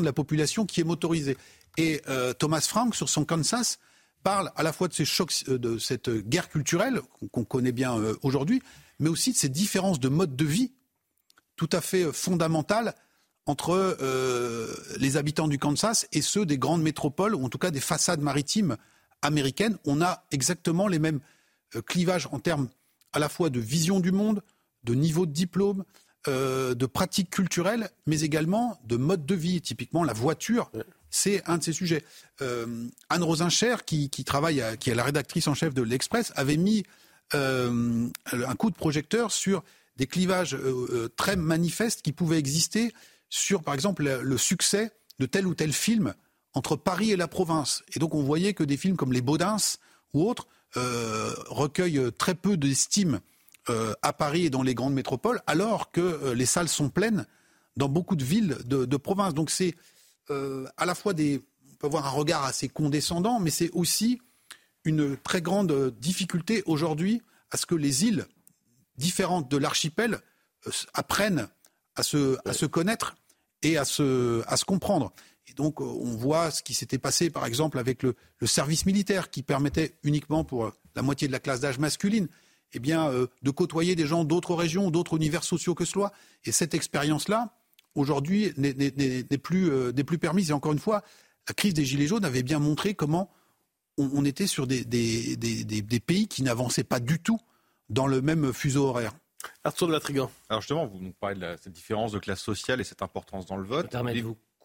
de la population qui est motorisée. Et euh, Thomas Frank, sur son Kansas, parle à la fois de ces chocs, euh, de cette guerre culturelle qu'on connaît bien aujourd'hui, mais aussi de ces différences de mode de vie tout à fait fondamentales entre euh, les habitants du Kansas et ceux des grandes métropoles, ou en tout cas des façades maritimes américaines. On a exactement les mêmes euh, clivages en termes à la fois de vision du monde, de niveau de diplôme, euh, de pratiques culturelles, mais également de mode de vie. Typiquement, la voiture, c'est un de ces sujets. Anne Rosincher, qui, travaille, qui est la rédactrice en chef de l'Express, avait mis un coup de projecteur sur des clivages très manifestes qui pouvaient exister sur, par exemple, le succès de tel ou tel film entre Paris et la province. Et donc on voyait que des films comme Les Baudins ou autres euh, recueillent très peu d'estime euh, à Paris et dans les grandes métropoles, alors que euh, les salles sont pleines dans beaucoup de villes de, province. Donc c'est à la fois des... On peut avoir un regard assez condescendant, mais c'est aussi une très grande difficulté aujourd'hui à ce que les îles différentes de l'archipel apprennent à se, connaître et à se, comprendre. Et donc, on voit ce qui s'était passé, par exemple, avec le, service militaire, qui permettait uniquement pour la moitié de la classe d'âge masculine, eh bien, de côtoyer des gens d'autres régions, d'autres univers sociaux que cela. Et cette expérience-là, aujourd'hui, n'est plus, plus permise. Et encore une fois, la crise des Gilets jaunes avait bien montré comment on, était sur des, pays qui n'avançaient pas du tout dans le même fuseau horaire. Arthur de Latrigan. Alors justement, vous nous parlez de cette différence de classe sociale et cette importance dans le vote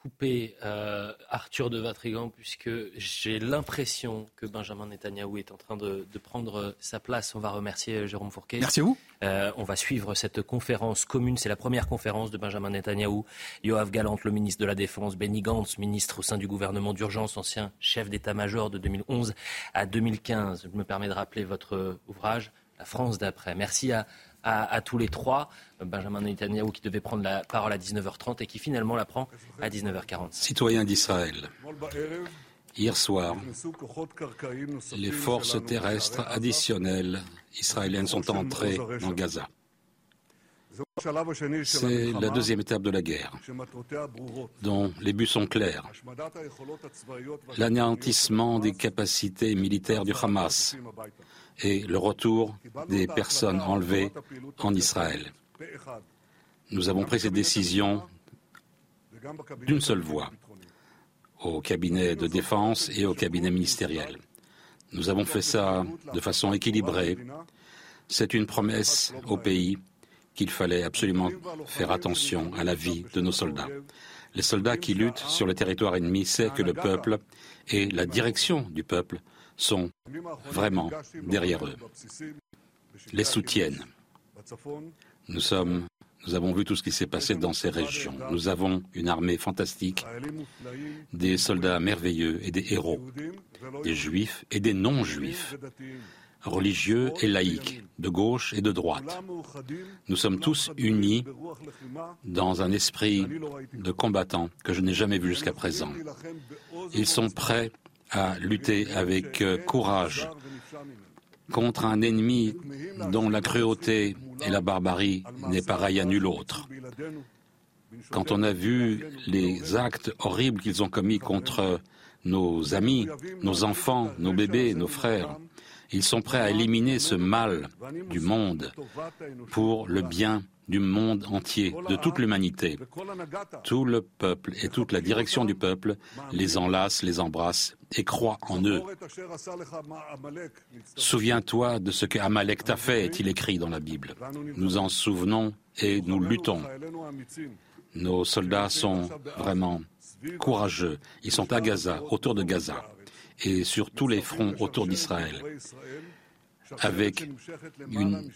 couper euh, Arthur de Vatrigan puisque j'ai l'impression que Benjamin Netanyahou est en train de, prendre sa place. On va remercier euh, Jérôme Fourquet. Merci à vous. Euh, on va suivre cette conférence commune. C'est la première conférence de Benjamin Netanyahou. Yoav Galant, le ministre de la Défense, Benny Gantz, ministre au sein du gouvernement d'urgence, ancien chef d'état-major de 2011 à 2015. Je me permets de rappeler votre ouvrage, La France d'après. Merci à à, tous les trois. Benjamin Netanyahu qui devait prendre la parole à 19h30 et qui finalement la prend à 19h40. Citoyens d'Israël, hier soir, les forces terrestres additionnelles israéliennes sont entrées dans Gaza. C'est la deuxième étape de la guerre, dont les buts sont clairs. L'anéantissement des capacités militaires du Hamas et le retour des personnes enlevées en Israël. Nous avons pris cette décision d'une seule voix au cabinet de défense et au cabinet ministériel. Nous avons fait ça de façon équilibrée. C'est une promesse au pays qu'il fallait absolument faire attention à la vie de nos soldats. Les soldats qui luttent sur le territoire ennemi savent que le peuple et la direction du peuple sont vraiment derrière eux, les soutiennent. Nous sommes nous avons vu tout ce qui s'est passé dans ces régions. Nous avons une armée fantastique, des soldats merveilleux et des héros, des juifs et des non-juifs, religieux et laïcs, de gauche et de droite. Nous sommes tous unis dans un esprit de combattants que je n'ai jamais vu jusqu'à présent. Ils sont prêts à lutter avec euh, courage contre un ennemi dont la cruauté et la barbarie n'est pareille à nul autre. Quand on a vu les actes horribles qu'ils ont commis contre nos amis, nos enfants, nos bébés, nos frères, ils sont prêts à éliminer ce mal du monde pour le bien du monde entier, de toute l'humanité. Tout le peuple et toute la direction du peuple les enlace, les embrasse et croit en eux. Souviens-toi de ce que Amalek t'a fait, est-il écrit dans la Bible. Nous en souvenons et nous luttons. Nos soldats sont vraiment courageux. Ils sont à Gaza, autour de Gaza, et sur tous les fronts autour d'Israël avec une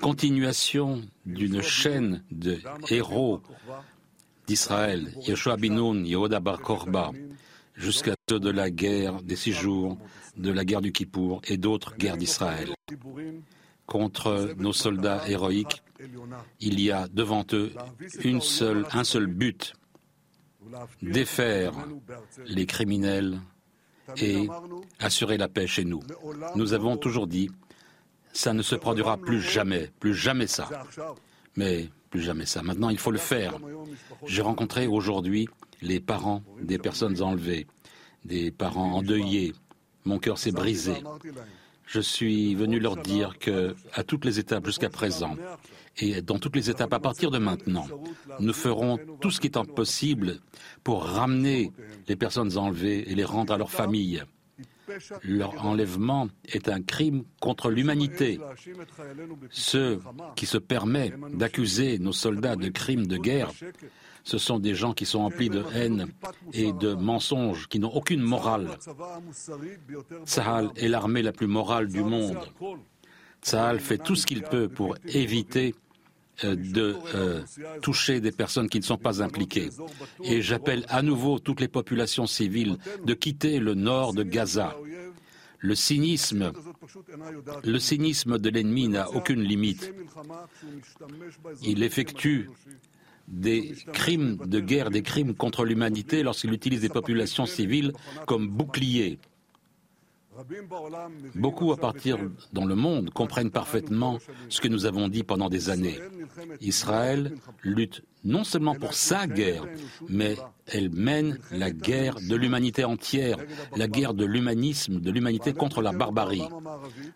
continuation d'une chaîne de héros d'Israël, Yeshua Binoun, Yehuda Bar Korba, jusqu'à ceux de la guerre des six jours, de la guerre du Kippour et d'autres guerres d'Israël. Contre nos soldats héroïques, il y a devant eux un seul but, défaire les criminels et assurer la paix chez nous. Nous avons toujours dit, ça ne se produira plus jamais, plus jamais ça. Mais plus jamais ça. Maintenant, il faut le faire. J'ai rencontré aujourd'hui les parents des personnes enlevées, des parents endeuillés. Mon cœur s'est brisé. Je suis venu leur dire que, à toutes les étapes jusqu'à présent, et dans toutes les étapes à partir de maintenant, nous ferons tout ce qui est possible pour ramener les personnes enlevées et les rendre à leurs familles. Leur enlèvement est un crime contre l'humanité. Ceux qui se permettent d'accuser nos soldats de crimes de guerre, ce sont des gens qui sont emplis de haine et de mensonges, qui n'ont aucune morale. Tsahal est l'armée la plus morale du monde. Tsahal fait tout ce qu'il peut pour éviter euh, de euh, toucher des personnes qui ne sont pas impliquées. Et j'appelle à nouveau toutes les populations civiles de quitter le nord de Gaza. Le cynisme, le cynisme de l'ennemi n'a aucune limite. Il effectue des crimes de guerre, des crimes contre l'humanité lorsqu'il utilise des populations civiles comme boucliers. Beaucoup à partir dans le monde comprennent parfaitement ce que nous avons dit pendant des années. Israël lutte non seulement pour sa guerre, mais elle mène la guerre de l'humanité entière, la guerre de l'humanisme, de l'humanité contre la barbarie.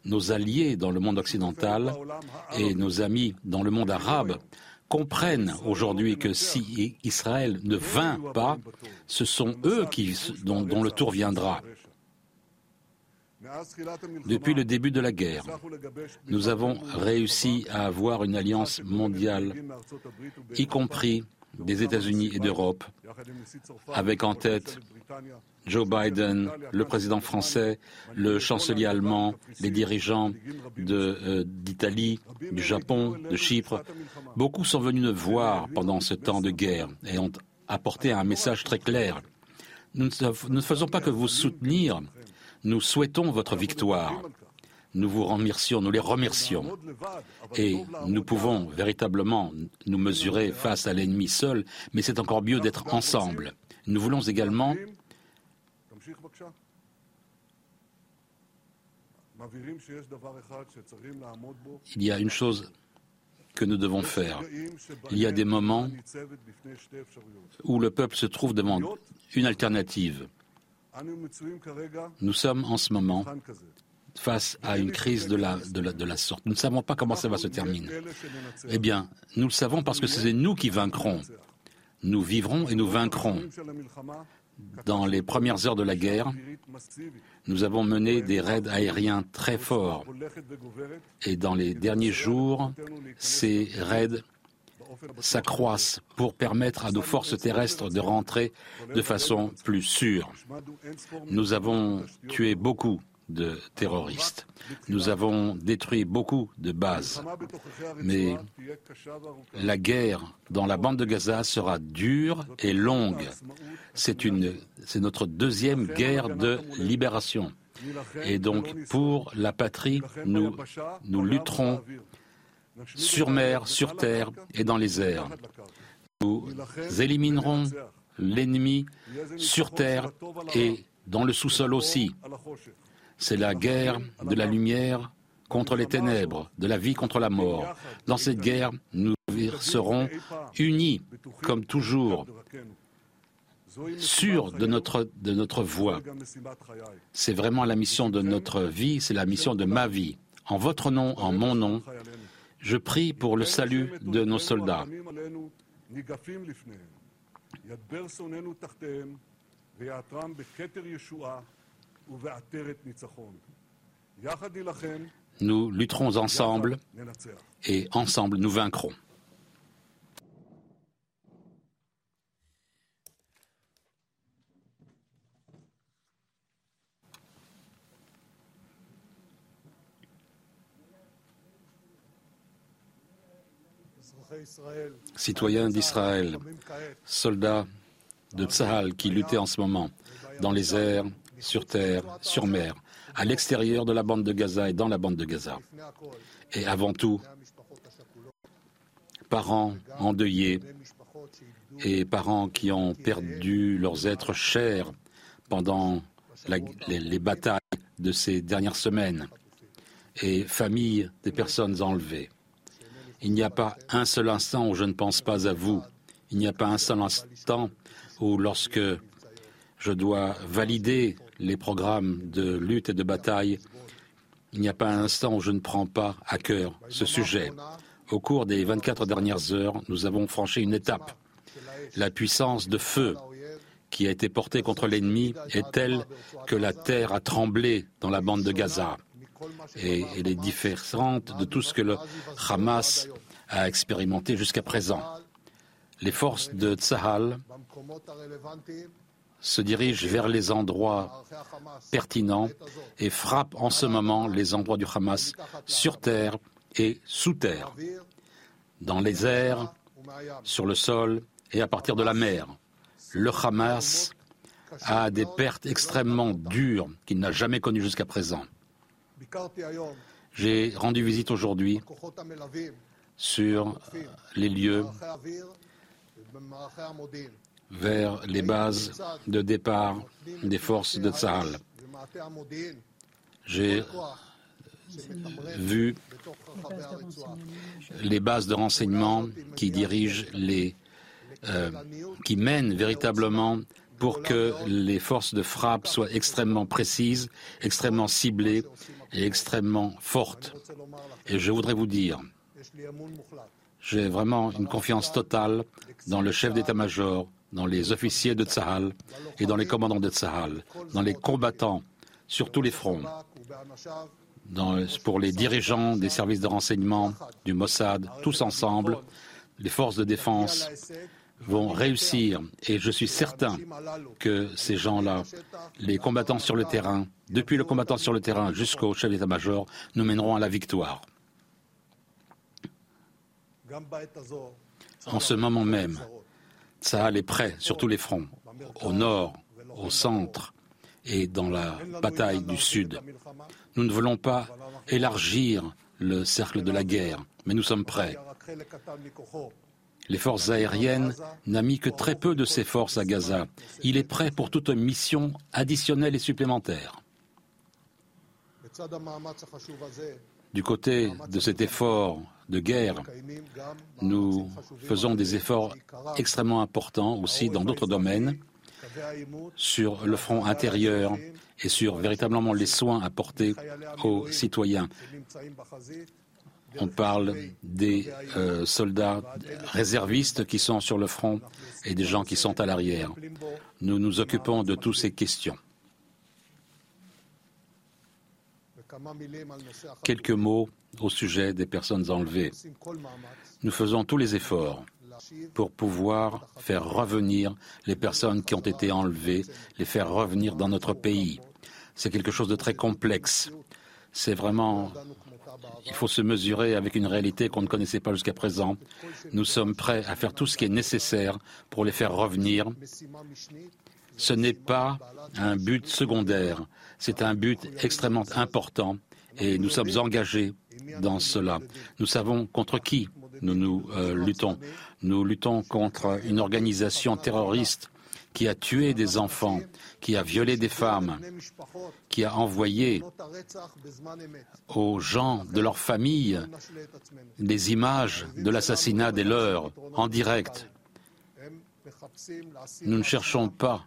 Nos alliés dans le monde occidental et nos amis dans le monde arabe comprennent aujourd'hui que si Israël ne vint pas, ce sont eux dont le tour viendra. Depuis le début de la guerre, nous avons réussi à avoir une alliance mondiale, y compris des États-Unis et d'Europe, avec en tête Joe Biden, le président français, le chancelier allemand, les dirigeants euh, d'Italie, du Japon, de Chypre. Beaucoup sont venus nous voir pendant ce temps de guerre et ont apporté un message très clair. Nous ne faisons pas que vous soutenir, nous souhaitons votre victoire. Nous vous remercions, nous les remercions. Et nous pouvons véritablement nous mesurer face à l'ennemi seul, mais c'est encore mieux d'être ensemble. Nous voulons également il y a une chose que nous devons faire. Il y a des moments où le peuple se trouve devant une alternative. Nous sommes en ce moment face à une crise de la, de, la, sorte. Nous ne savons pas comment ça va se terminer. Eh bien, nous le savons parce que c'est nous qui vaincrons. Nous vivrons et nous vaincrons. Dans les premières heures de la guerre, nous avons mené des raids aériens très forts. Et dans les derniers jours, ces raids s'accroissent pour permettre à nos forces terrestres de rentrer de façon plus sûre. Nous avons tué beaucoup de terroristes. Nous avons détruit beaucoup de bases. Mais la guerre dans la bande de Gaza sera dure et longue. C'est notre deuxième guerre de libération. Et donc, pour la patrie, nous, lutterons sur mer, sur terre et dans les airs. Nous éliminerons l'ennemi sur terre et dans le sous-sol aussi. C'est la guerre de la lumière contre les ténèbres, de la vie contre la mort. Dans cette guerre, nous serons unis, comme toujours, sûrs de notre, de notre voie. C'est vraiment la mission de notre vie, c'est la mission de ma vie. En votre nom, en mon nom, je prie pour le salut de nos soldats. Nous lutterons ensemble et ensemble nous vaincrons. Citoyens d'Israël, soldats de Tsahal qui luttaient en ce moment dans les airs, sur terre, sur mer, à l'extérieur de la bande de Gaza et dans la bande de Gaza. Et avant tout, parents endeuillés et parents qui ont perdu leurs êtres chers pendant les, batailles de ces dernières semaines et familles des personnes enlevées. Il n'y a pas un seul instant où je ne pense pas à vous. Il n'y a pas un seul instant où, lorsque je dois valider les programmes de lutte et de bataille, il n'y a pas un instant où je ne prends pas à cœur ce sujet. Au cours des 24 dernières heures, nous avons franchi une étape. La puissance de feu qui a été portée contre l'ennemi est telle que la terre a tremblé dans la bande de Gaza. Et elle est différente de tout ce que le Hamas a expérimenté jusqu'à présent. Les forces de Tzahal se dirige vers les endroits pertinents et frappe en ce moment les endroits du Hamas sur terre et sous terre, dans les airs, sur le sol et à partir de la mer. Le Hamas a des pertes extrêmement dures qu'il n'a jamais connues jusqu'à présent. J'ai rendu visite aujourd'hui sur les lieux vers les bases de départ des forces de Tsahal. J'ai vu les bases de renseignement qui dirigent les, euh, qui mènent véritablement pour que les forces de frappe soient extrêmement précises, extrêmement ciblées et extrêmement fortes. Et je voudrais vous dire, j'ai vraiment une confiance totale dans le chef d'état-major, dans les officiers de Tsahal et dans les commandants de Tsahal, dans les combattants sur tous les fronts, pour les dirigeants des services de renseignement, du Mossad, tous ensemble, les forces de défense vont réussir. Et je suis certain que ces gens-là, les combattants sur le terrain, depuis le combattant sur le terrain jusqu'au chef d'état-major, nous mèneront à la victoire. En ce moment même, Tsahal est prêt sur tous les fronts, au nord, au centre et dans la bataille du sud. Nous ne voulons pas élargir le cercle de la guerre, mais nous sommes prêts. Les forces aériennes n'a mis que très peu de ses forces à Gaza. Il est prêt pour toute mission additionnelle et supplémentaire. Du côté de cet effort de guerre, nous faisons des efforts extrêmement importants aussi dans d'autres domaines, sur le front intérieur et sur véritablement les soins apportés aux citoyens. On parle des euh, soldats réservistes qui sont sur le front et des gens qui sont à l'arrière. Nous nous occupons de toutes ces questions. Quelques mots au sujet des personnes enlevées. Nous faisons tous les efforts pour pouvoir faire revenir les personnes qui ont été enlevées, les faire revenir dans notre pays. C'est quelque chose de très complexe. C'est vraiment il faut se mesurer avec une réalité qu'on ne connaissait pas jusqu'à présent. Nous sommes prêts à faire tout ce qui est nécessaire pour les faire revenir. Ce n'est pas un but secondaire, c'est un but extrêmement important et nous sommes engagés dans cela. Nous savons contre qui nous nous euh, luttons. Nous luttons contre une organisation terroriste qui a tué des enfants, qui a violé des femmes, qui a envoyé aux gens de leur famille des images de l'assassinat des leurs en direct. Nous ne cherchons pas.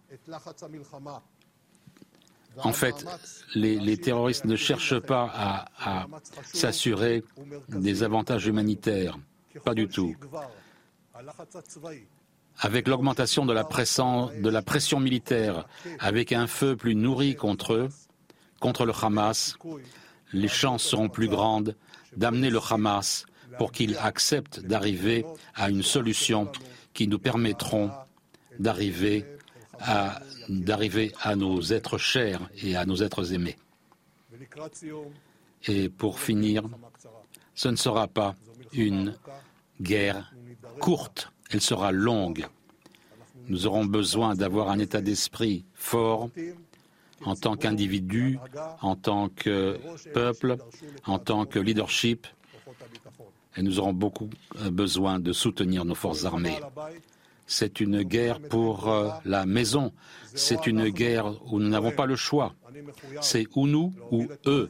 En fait, les, terroristes ne cherchent pas à s'assurer des avantages humanitaires. Pas du tout avec l'augmentation de, la pression militaire, avec un feu plus nourri contre eux, contre le Hamas, les chances seront plus grandes d'amener le Hamas pour qu'il accepte d'arriver à une solution qui nous permettront d'arriver à, à nos êtres chers et à nos êtres aimés. Et pour finir, ce ne sera pas une guerre courte elle sera longue. Nous aurons besoin d'avoir un état d'esprit fort en tant qu'individu, en tant que peuple, en tant que leadership. Et nous aurons beaucoup euh, besoin de soutenir nos forces armées. C'est une guerre pour euh, la maison. C'est une guerre où nous n'avons pas le choix. C'est ou nous ou eux.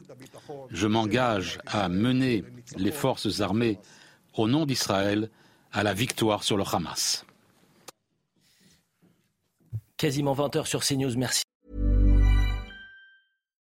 Je m'engage à mener les forces armées au nom d'Israël à la victoire sur le Hamas. Quasiment 20 heures sur CNews, merci.